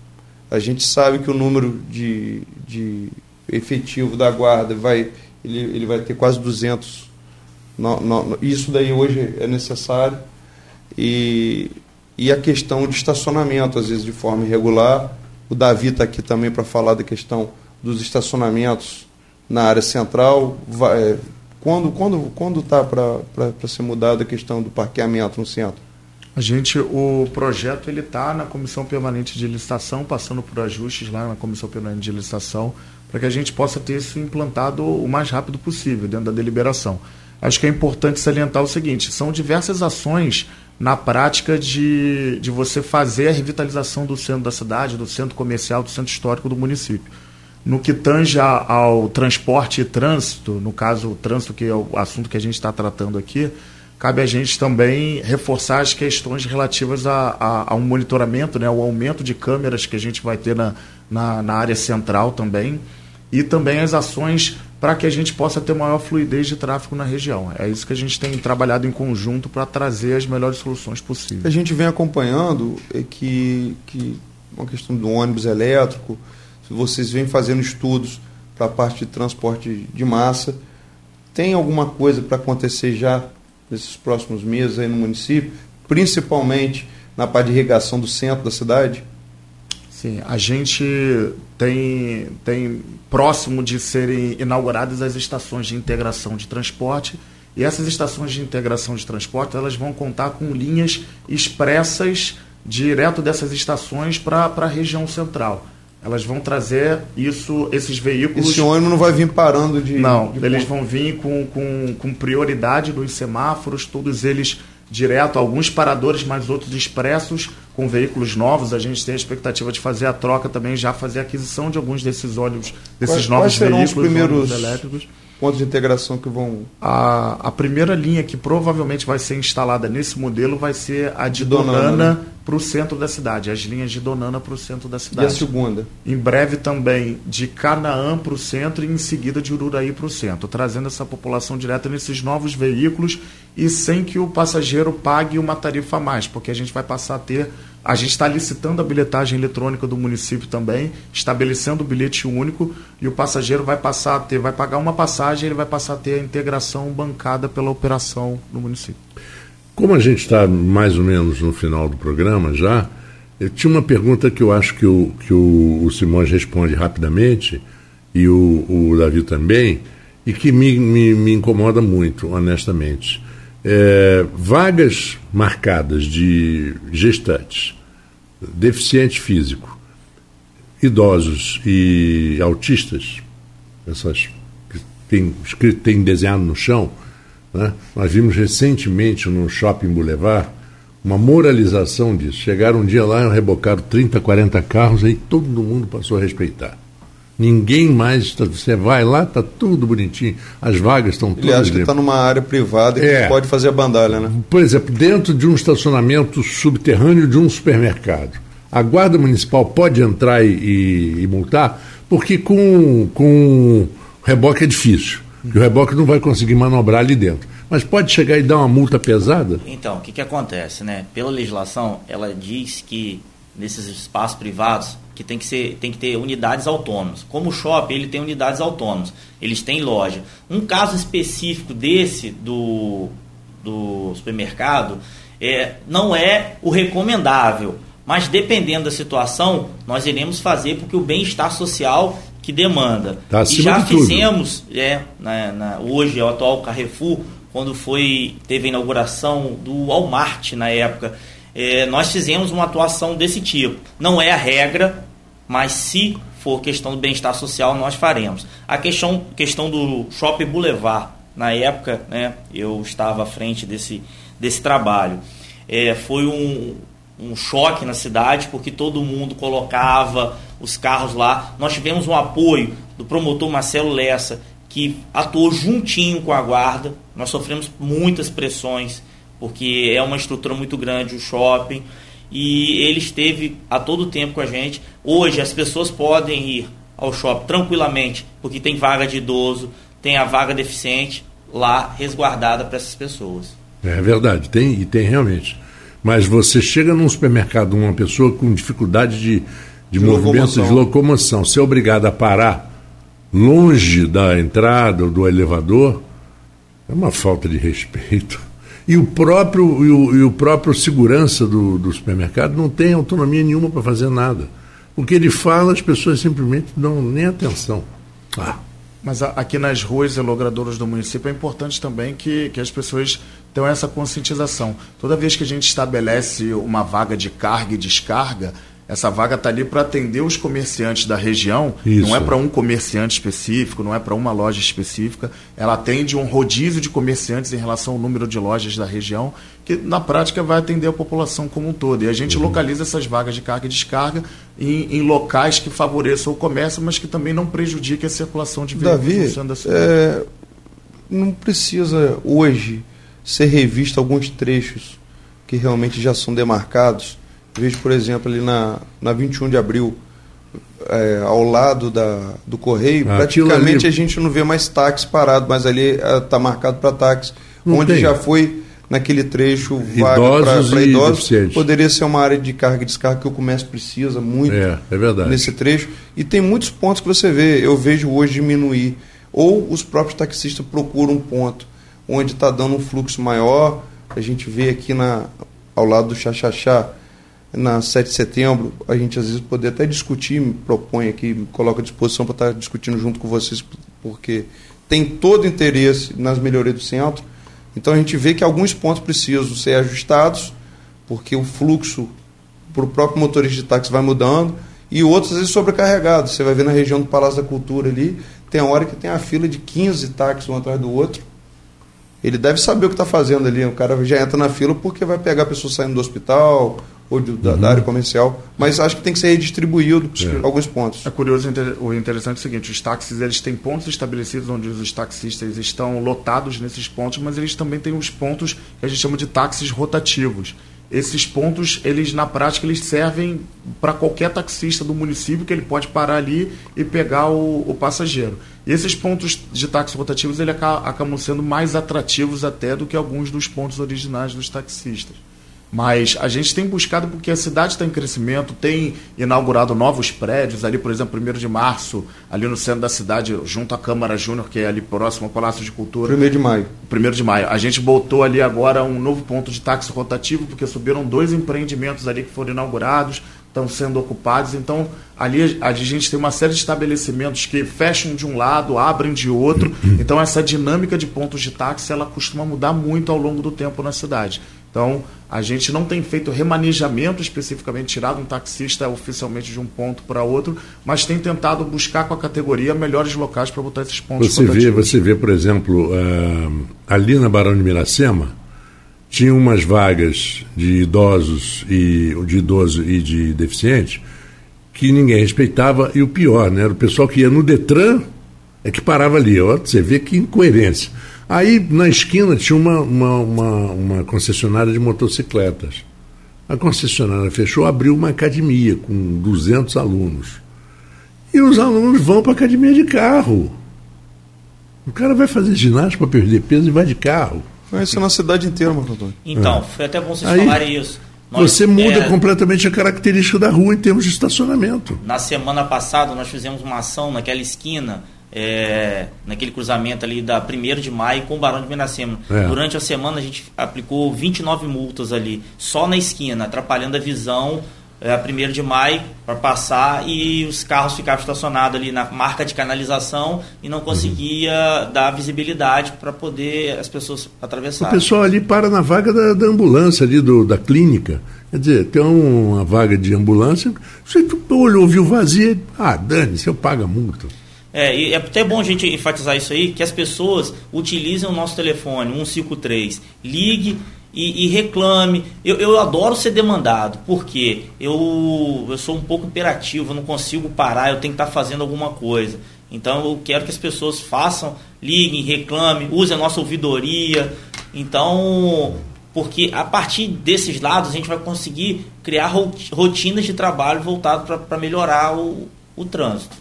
A gente sabe que o número de, de efetivo da guarda vai ele, ele vai ter quase 200. No, no, isso daí hoje é necessário. E, e a questão de estacionamento, às vezes de forma irregular. O Davi está aqui também para falar da questão dos estacionamentos na área central. Vai, quando quando quando está para ser mudada a questão do parqueamento no centro? A gente, o projeto ele está na comissão permanente de licitação, passando por ajustes lá na comissão permanente de licitação, para que a gente possa ter isso implantado o mais rápido possível dentro da deliberação. Acho que é importante salientar o seguinte: são diversas ações na prática de, de você fazer a revitalização do centro da cidade, do centro comercial, do centro histórico do município. No que tange ao transporte e trânsito, no caso o trânsito, que é o assunto que a gente está tratando aqui, cabe a gente também reforçar as questões relativas a, a, a um monitoramento, né, o aumento de câmeras que a gente vai ter na, na, na área central também, e também as ações para que a gente possa ter maior fluidez de tráfego na região. É isso que a gente tem trabalhado em conjunto para trazer as melhores soluções possíveis. A gente vem acompanhando é que, que uma questão do ônibus elétrico, vocês vêm fazendo estudos para a parte de transporte de massa, tem alguma coisa para acontecer já nesses próximos meses aí no município, principalmente na parte de irrigação do centro da cidade? Sim, a gente tem, tem próximo de serem inauguradas as estações de integração de transporte e essas estações de integração de transporte elas vão contar com linhas expressas direto dessas estações para a região central. Elas vão trazer isso, esses veículos. Esse ônibus não vai vir parando de. Não, de eles ponto. vão vir com, com, com prioridade nos semáforos, todos eles direto, alguns paradores, mas outros expressos, com veículos novos. A gente tem a expectativa de fazer a troca também, já fazer a aquisição de alguns desses ônibus, desses Quais- novos quais serão os veículos primeiros elétricos. pontos de integração que vão. A, a primeira linha que provavelmente vai ser instalada nesse modelo vai ser a de Donana, Donana né? para o centro da cidade, as linhas de Donana para o centro da E a cidade. segunda? Em breve também de Canaã para o centro e em seguida de Ururaí para o centro, trazendo essa população direta nesses novos veículos e sem que o passageiro pague uma tarifa a mais, porque a gente vai passar a ter. A gente está licitando a bilhetagem eletrônica do município também, estabelecendo o bilhete único e o passageiro vai passar a ter, vai pagar uma passagem, ele vai passar a ter a integração bancada pela operação no município. Como a gente está mais ou menos no final do programa já, eu tinha uma pergunta que eu acho que o, que o, o Simões responde rapidamente, e o, o Davi também, e que me, me, me incomoda muito, honestamente. É, vagas marcadas de gestantes, deficiente físico, idosos e autistas, essas que tem escrito, tem desenhado no chão. Né? Nós vimos recentemente no Shopping Boulevard uma moralização disso. Chegaram um dia lá rebocaram 30, 40 carros, aí todo mundo passou a respeitar. Ninguém mais. tá- Você vai lá, está tudo bonitinho. As vagas estão todas. Ele acha que está numa área privada e É. que pode fazer a bandalha, né? Por exemplo, dentro de um estacionamento subterrâneo de um supermercado, a guarda municipal pode entrar e, e- e multar, porque com, com reboque é difícil. E o reboque não vai conseguir manobrar ali dentro. Mas pode chegar e dar uma multa pesada? Então, o que, que acontece, né? Pela legislação, ela diz que nesses espaços privados que tem que ser tem que ter unidades autônomas. Como o shopping, ele tem unidades autônomas. Eles têm loja. Um caso específico desse do do supermercado é, não é o recomendável, mas dependendo da situação, nós iremos fazer porque o bem-estar social que demanda. Tá e já de fizemos, é, na, na- hoje é o atual Carrefour, quando foi teve a inauguração do Walmart na época, é, nós fizemos uma atuação desse tipo. Não é a regra, mas se for questão do bem-estar social, nós faremos. A questão, questão do Shopping Boulevard, na época, né, eu estava à frente desse, desse trabalho. É, foi um, um choque na cidade, porque todo mundo colocava os carros lá. Nós tivemos um apoio do promotor Marcelo Lessa, que atuou juntinho com a guarda. Nós sofremos muitas pressões, porque é uma estrutura muito grande o shopping. E ele esteve a todo tempo com a gente. Hoje as pessoas podem ir ao shopping tranquilamente, porque tem vaga de idoso, tem a vaga deficiente lá resguardada para essas pessoas. É verdade, tem e tem realmente. Mas você chega num supermercado, uma pessoa com dificuldade de, de, De movimento, locomoção. de locomoção, ser obrigado a parar longe da entrada ou do elevador, é uma falta de respeito. E o próprio, e o, e o próprio segurança do, do supermercado não tem autonomia nenhuma para fazer nada. O que ele fala, as pessoas simplesmente não nem atenção. Ah, Mas a- aqui nas ruas e logradoras do município é importante também que, que as pessoas tenham essa conscientização. Toda vez que a gente estabelece uma vaga de carga e descarga, essa vaga está ali para atender os comerciantes da região, Isso. não é para um comerciante específico, não é para uma loja específica. Ela atende um rodízio de comerciantes em relação ao número de lojas da região, que na prática vai atender a população como um todo. E a gente localiza essas vagas de carga e descarga em, em locais que favoreçam o comércio, mas que também não prejudiquem a circulação de veículos Davi, é, não precisa hoje ser revisto alguns trechos que realmente já são demarcados. Vejo, por exemplo, ali na, na 21 de abril, é, ao lado da, do Correio, Ah, praticamente a gente não vê mais táxi parado, mas ali está marcado para táxi. Não onde tem. já foi naquele trecho vaga Idosos para idosos, poderia ser uma área de carga e descarga que o comércio precisa muito é, é verdade. nesse trecho. E tem muitos pontos que você vê, eu vejo hoje diminuir. Ou os próprios taxistas procuram um ponto onde está dando um fluxo maior. A gente vê aqui na, ao lado do Xaxaxá, na 7 de setembro, a gente às vezes poder até discutir, me propõe aqui, me coloca à disposição para estar discutindo junto com vocês, porque tem todo interesse nas melhorias do centro. Então a gente vê que alguns pontos precisam ser ajustados, porque o fluxo para o próprio motorista de táxi vai mudando, e outros às vezes sobrecarregados. Você vai ver na região do Palácio da Cultura ali, tem a hora que tem a fila de 15 táxis um atrás do outro. Ele deve saber o que está fazendo ali. O cara já entra na fila porque vai pegar a pessoa saindo do hospital ou de- da, da área comercial. Mas acho que tem que ser redistribuído alguns pontos. É curioso, o interessante é o seguinte, os táxis eles têm pontos estabelecidos onde os taxistas estão lotados nesses pontos, mas eles também têm os pontos que a gente chama de táxis rotativos. Esses pontos, eles na prática, eles servem para qualquer taxista do município que ele pode parar ali e pegar o, o passageiro. E esses pontos de táxis rotativos ele aca- acabam sendo mais atrativos até do que alguns dos pontos originais dos taxistas. Mas a gente tem buscado porque a cidade está em crescimento, tem inaugurado novos prédios, ali, por exemplo, 1 de março, ali no centro da cidade, junto à Câmara Júnior, que é ali próximo ao Palácio de Cultura. Primeiro de maio. 1 de maio. A gente botou ali agora um novo ponto de táxi rotativo, porque subiram dois empreendimentos ali que foram inaugurados, estão sendo ocupados. Então, ali a gente tem uma série de estabelecimentos que fecham de um lado, abrem de outro. Então, essa dinâmica de pontos de táxi, ela costuma mudar muito ao longo do tempo na cidade. Então, a gente não tem feito remanejamento especificamente, tirado um taxista oficialmente de um ponto para outro, mas tem tentado buscar com a categoria melhores locais para botar esses pontos você vê, você vê, por exemplo, uh, ali na Barão de Miracema, tinha umas vagas de idosos e de idoso e de deficiente que ninguém respeitava e o pior, né, era o pessoal que ia no Detran é que parava ali, ó, você vê que incoerência. Aí na esquina tinha uma, uma, uma, uma concessionária de motocicletas. A concessionária fechou, abriu uma academia com 200 alunos. E os alunos vão para a academia de carro. O cara vai fazer ginástica para perder peso e vai de carro. Isso é na cidade inteira, Marco Antônio. Então, é. foi até bom vocês Aí, falarem isso. Nós, você muda é, completamente a característica da rua em termos de estacionamento. Na semana passada, nós fizemos uma ação naquela esquina é, naquele cruzamento ali da 1 de maio com o Barão de Miracema. É. Durante a semana a gente aplicou 29 multas ali, só na esquina, atrapalhando a visão é, a 1 de maio para passar e os carros ficavam estacionados ali na marca de canalização e não conseguia uhum. dar visibilidade para poder as pessoas atravessar. O pessoal ali para na vaga da, da ambulância ali do, da clínica. Quer dizer, tem uma vaga de ambulância, você olhou, viu vazia, ah, dane, você paga multa. É, e é até bom a gente enfatizar isso aí, que as pessoas utilizem o nosso telefone 153, ligue e, e reclame. Eu, eu adoro ser demandado, porque eu, eu sou um pouco imperativo, eu não consigo parar, eu tenho que estar fazendo alguma coisa. Então eu quero que as pessoas façam, liguem, reclamem, usem a nossa ouvidoria. Então, porque a partir desses lados a gente vai conseguir criar rotinas de trabalho voltadas para melhorar o, o trânsito.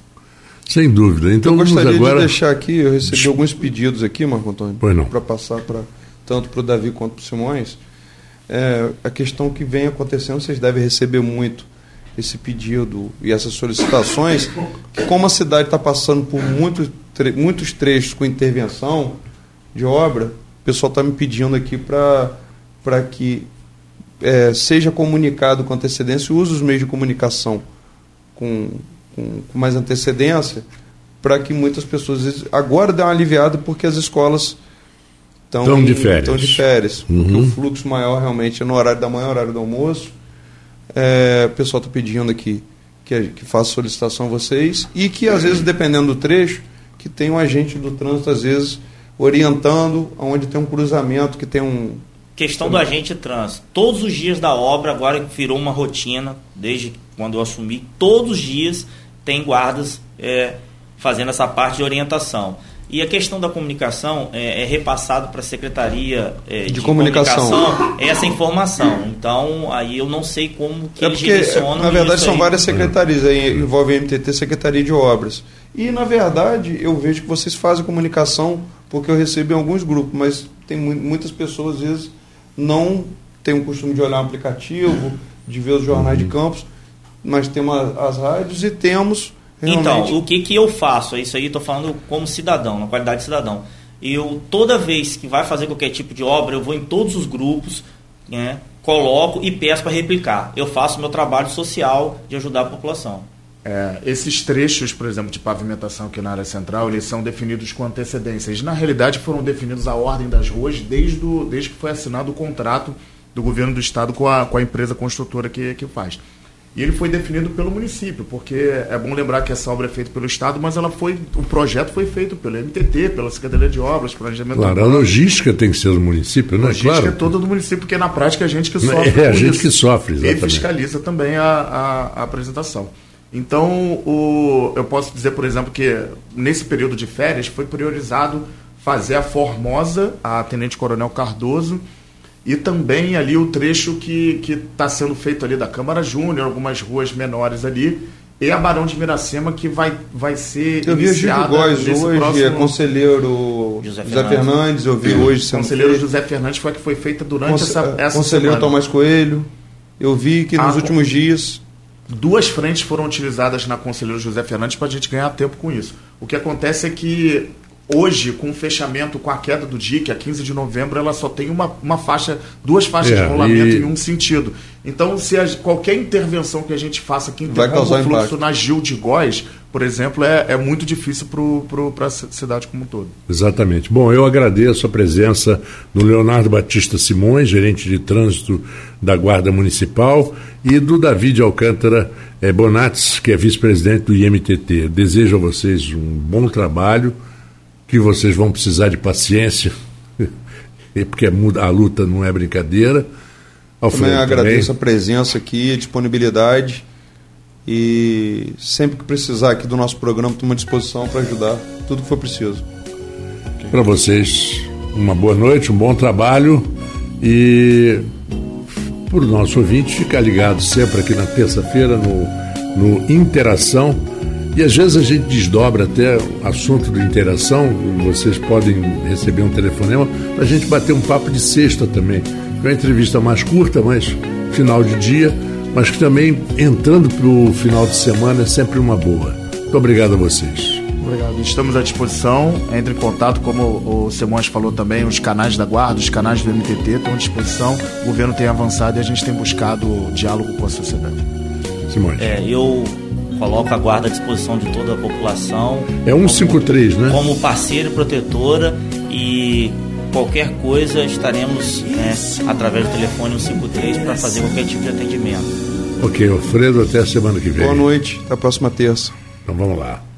Sem dúvida. Então eu gostaria agora... de deixar aqui, eu recebi alguns pedidos aqui, Marco Antônio, para passar para tanto para o Davi quanto para o Simões. É, a questão que vem acontecendo, vocês devem receber muito esse pedido e essas solicitações, que como a cidade está passando por muitos, tre muitos trechos com intervenção de obra, o pessoal está me pedindo aqui para que é, seja comunicado com antecedência, use os meios de comunicação com com, com mais antecedência, para que muitas pessoas agora dê uma aliviada porque as escolas estão de férias. Estão de férias uhum. o fluxo maior realmente é no horário da manhã, horário do almoço. É, o pessoal está pedindo aqui que, que faça solicitação a vocês e que às vezes, dependendo do trecho, que tem um agente do trânsito, às vezes, orientando onde tem um cruzamento, que tem um. Questão do agente de trânsito. Todos os dias da obra agora virou uma rotina, desde quando eu assumi, todos os dias tem guardas é, fazendo essa parte de orientação. E a questão da comunicação é, é repassado para a Secretaria é, de, de comunicação. comunicação. essa informação. Então, aí eu não sei como que é eles porque, direcionam. Na verdade, são aí. várias secretarias, aí envolve a MTT, Secretaria de Obras. E, na verdade, eu vejo que vocês fazem comunicação porque eu recebo em alguns grupos, mas tem muitas pessoas, às vezes, não têm o costume de olhar um aplicativo, de ver os jornais de campos nós temos as rádios e temos. Então, o que, que eu faço? Isso aí estou falando como cidadão, na qualidade de cidadão. Eu, toda vez que vai fazer qualquer tipo de obra, eu vou em todos os grupos, né, coloco e peço para replicar. Eu faço meu trabalho social de ajudar a população. É, esses trechos, por exemplo, de pavimentação aqui na área central, eles são definidos com antecedência. Eles, na realidade, foram definidos a ordem das ruas desde, do, desde que foi assinado o contrato do governo do estado com a, com a empresa construtora que, que faz. E ele foi definido pelo município, porque é bom lembrar que essa obra é feita pelo Estado, mas ela foi, o projeto foi feito pelo MTT, pela Secretaria de Obras, Planejamento Claro, a logística tem que ser do município, né? A logística claro. é toda do município, porque na prática é a gente que sofre. É, a gente isso. que sofre, exatamente. E fiscaliza também a, a, a apresentação. Então, o, eu posso dizer, por exemplo, que nesse período de férias foi priorizado fazer a Formosa, a Tenente Coronel Cardoso, e também ali o trecho que está sendo feito ali da Câmara Júnior, algumas ruas menores ali, e a Barão de Miracema que vai, vai ser Eu vi o Gil Góes hoje, próximo... é conselheiro José, José Fernandes. Fernandes, eu vi hoje sendo Conselheiro feito. José Fernandes foi a que foi feita durante Conse essa, essa Conselheiro semana. Tomás Coelho, eu vi que nos a, últimos dias... Duas frentes foram utilizadas na Conselheiro José Fernandes para a gente ganhar tempo com isso. O que acontece é que hoje, com o fechamento, com a queda do DIC, a 15 de novembro, ela só tem uma, uma faixa, duas faixas É, de rolamento e- em um sentido. Então, se a- qualquer intervenção que a gente faça que interrompa o fluxo impacto. na Gil de Góis, por exemplo, é, é muito difícil para a cidade como um todo. Exatamente. Bom, eu agradeço a presença do Leonardo Batista Simões, gerente de trânsito da Guarda Municipal, e do David Alcântara eh, Bonates, que é vice-presidente do IMTT. Desejo a vocês um bom trabalho, que vocês vão precisar de paciência, (laughs) porque a mu- a luta não é brincadeira. Alfredo, Também agradeço a presença aqui, a disponibilidade. E sempre que precisar aqui do nosso programa, estou à disposição para ajudar tudo que for preciso. Para vocês, uma boa noite, um bom trabalho e para o nosso ouvinte ficar ligado sempre aqui na terça-feira no, no Interação. E às vezes a gente desdobra até o assunto de interação, vocês podem receber um telefonema para a gente bater um papo de sexta também. É uma entrevista mais curta, mas final de dia, mas que também entrando para o final de semana é sempre uma boa. Muito obrigado a vocês. Obrigado. Estamos à disposição. Entre em contato, como o Simões falou também, os canais da Guarda, os canais do MTT estão à disposição. O governo tem avançado e a gente tem buscado diálogo com a sociedade. Simões. É, eu coloco a guarda à disposição de toda a população. É 153, né? Como parceira e protetora e qualquer coisa estaremos né, através do telefone 153 para fazer qualquer tipo de atendimento. Ok, Alfredo, até a semana que vem. Boa noite, até a próxima terça. Então vamos lá.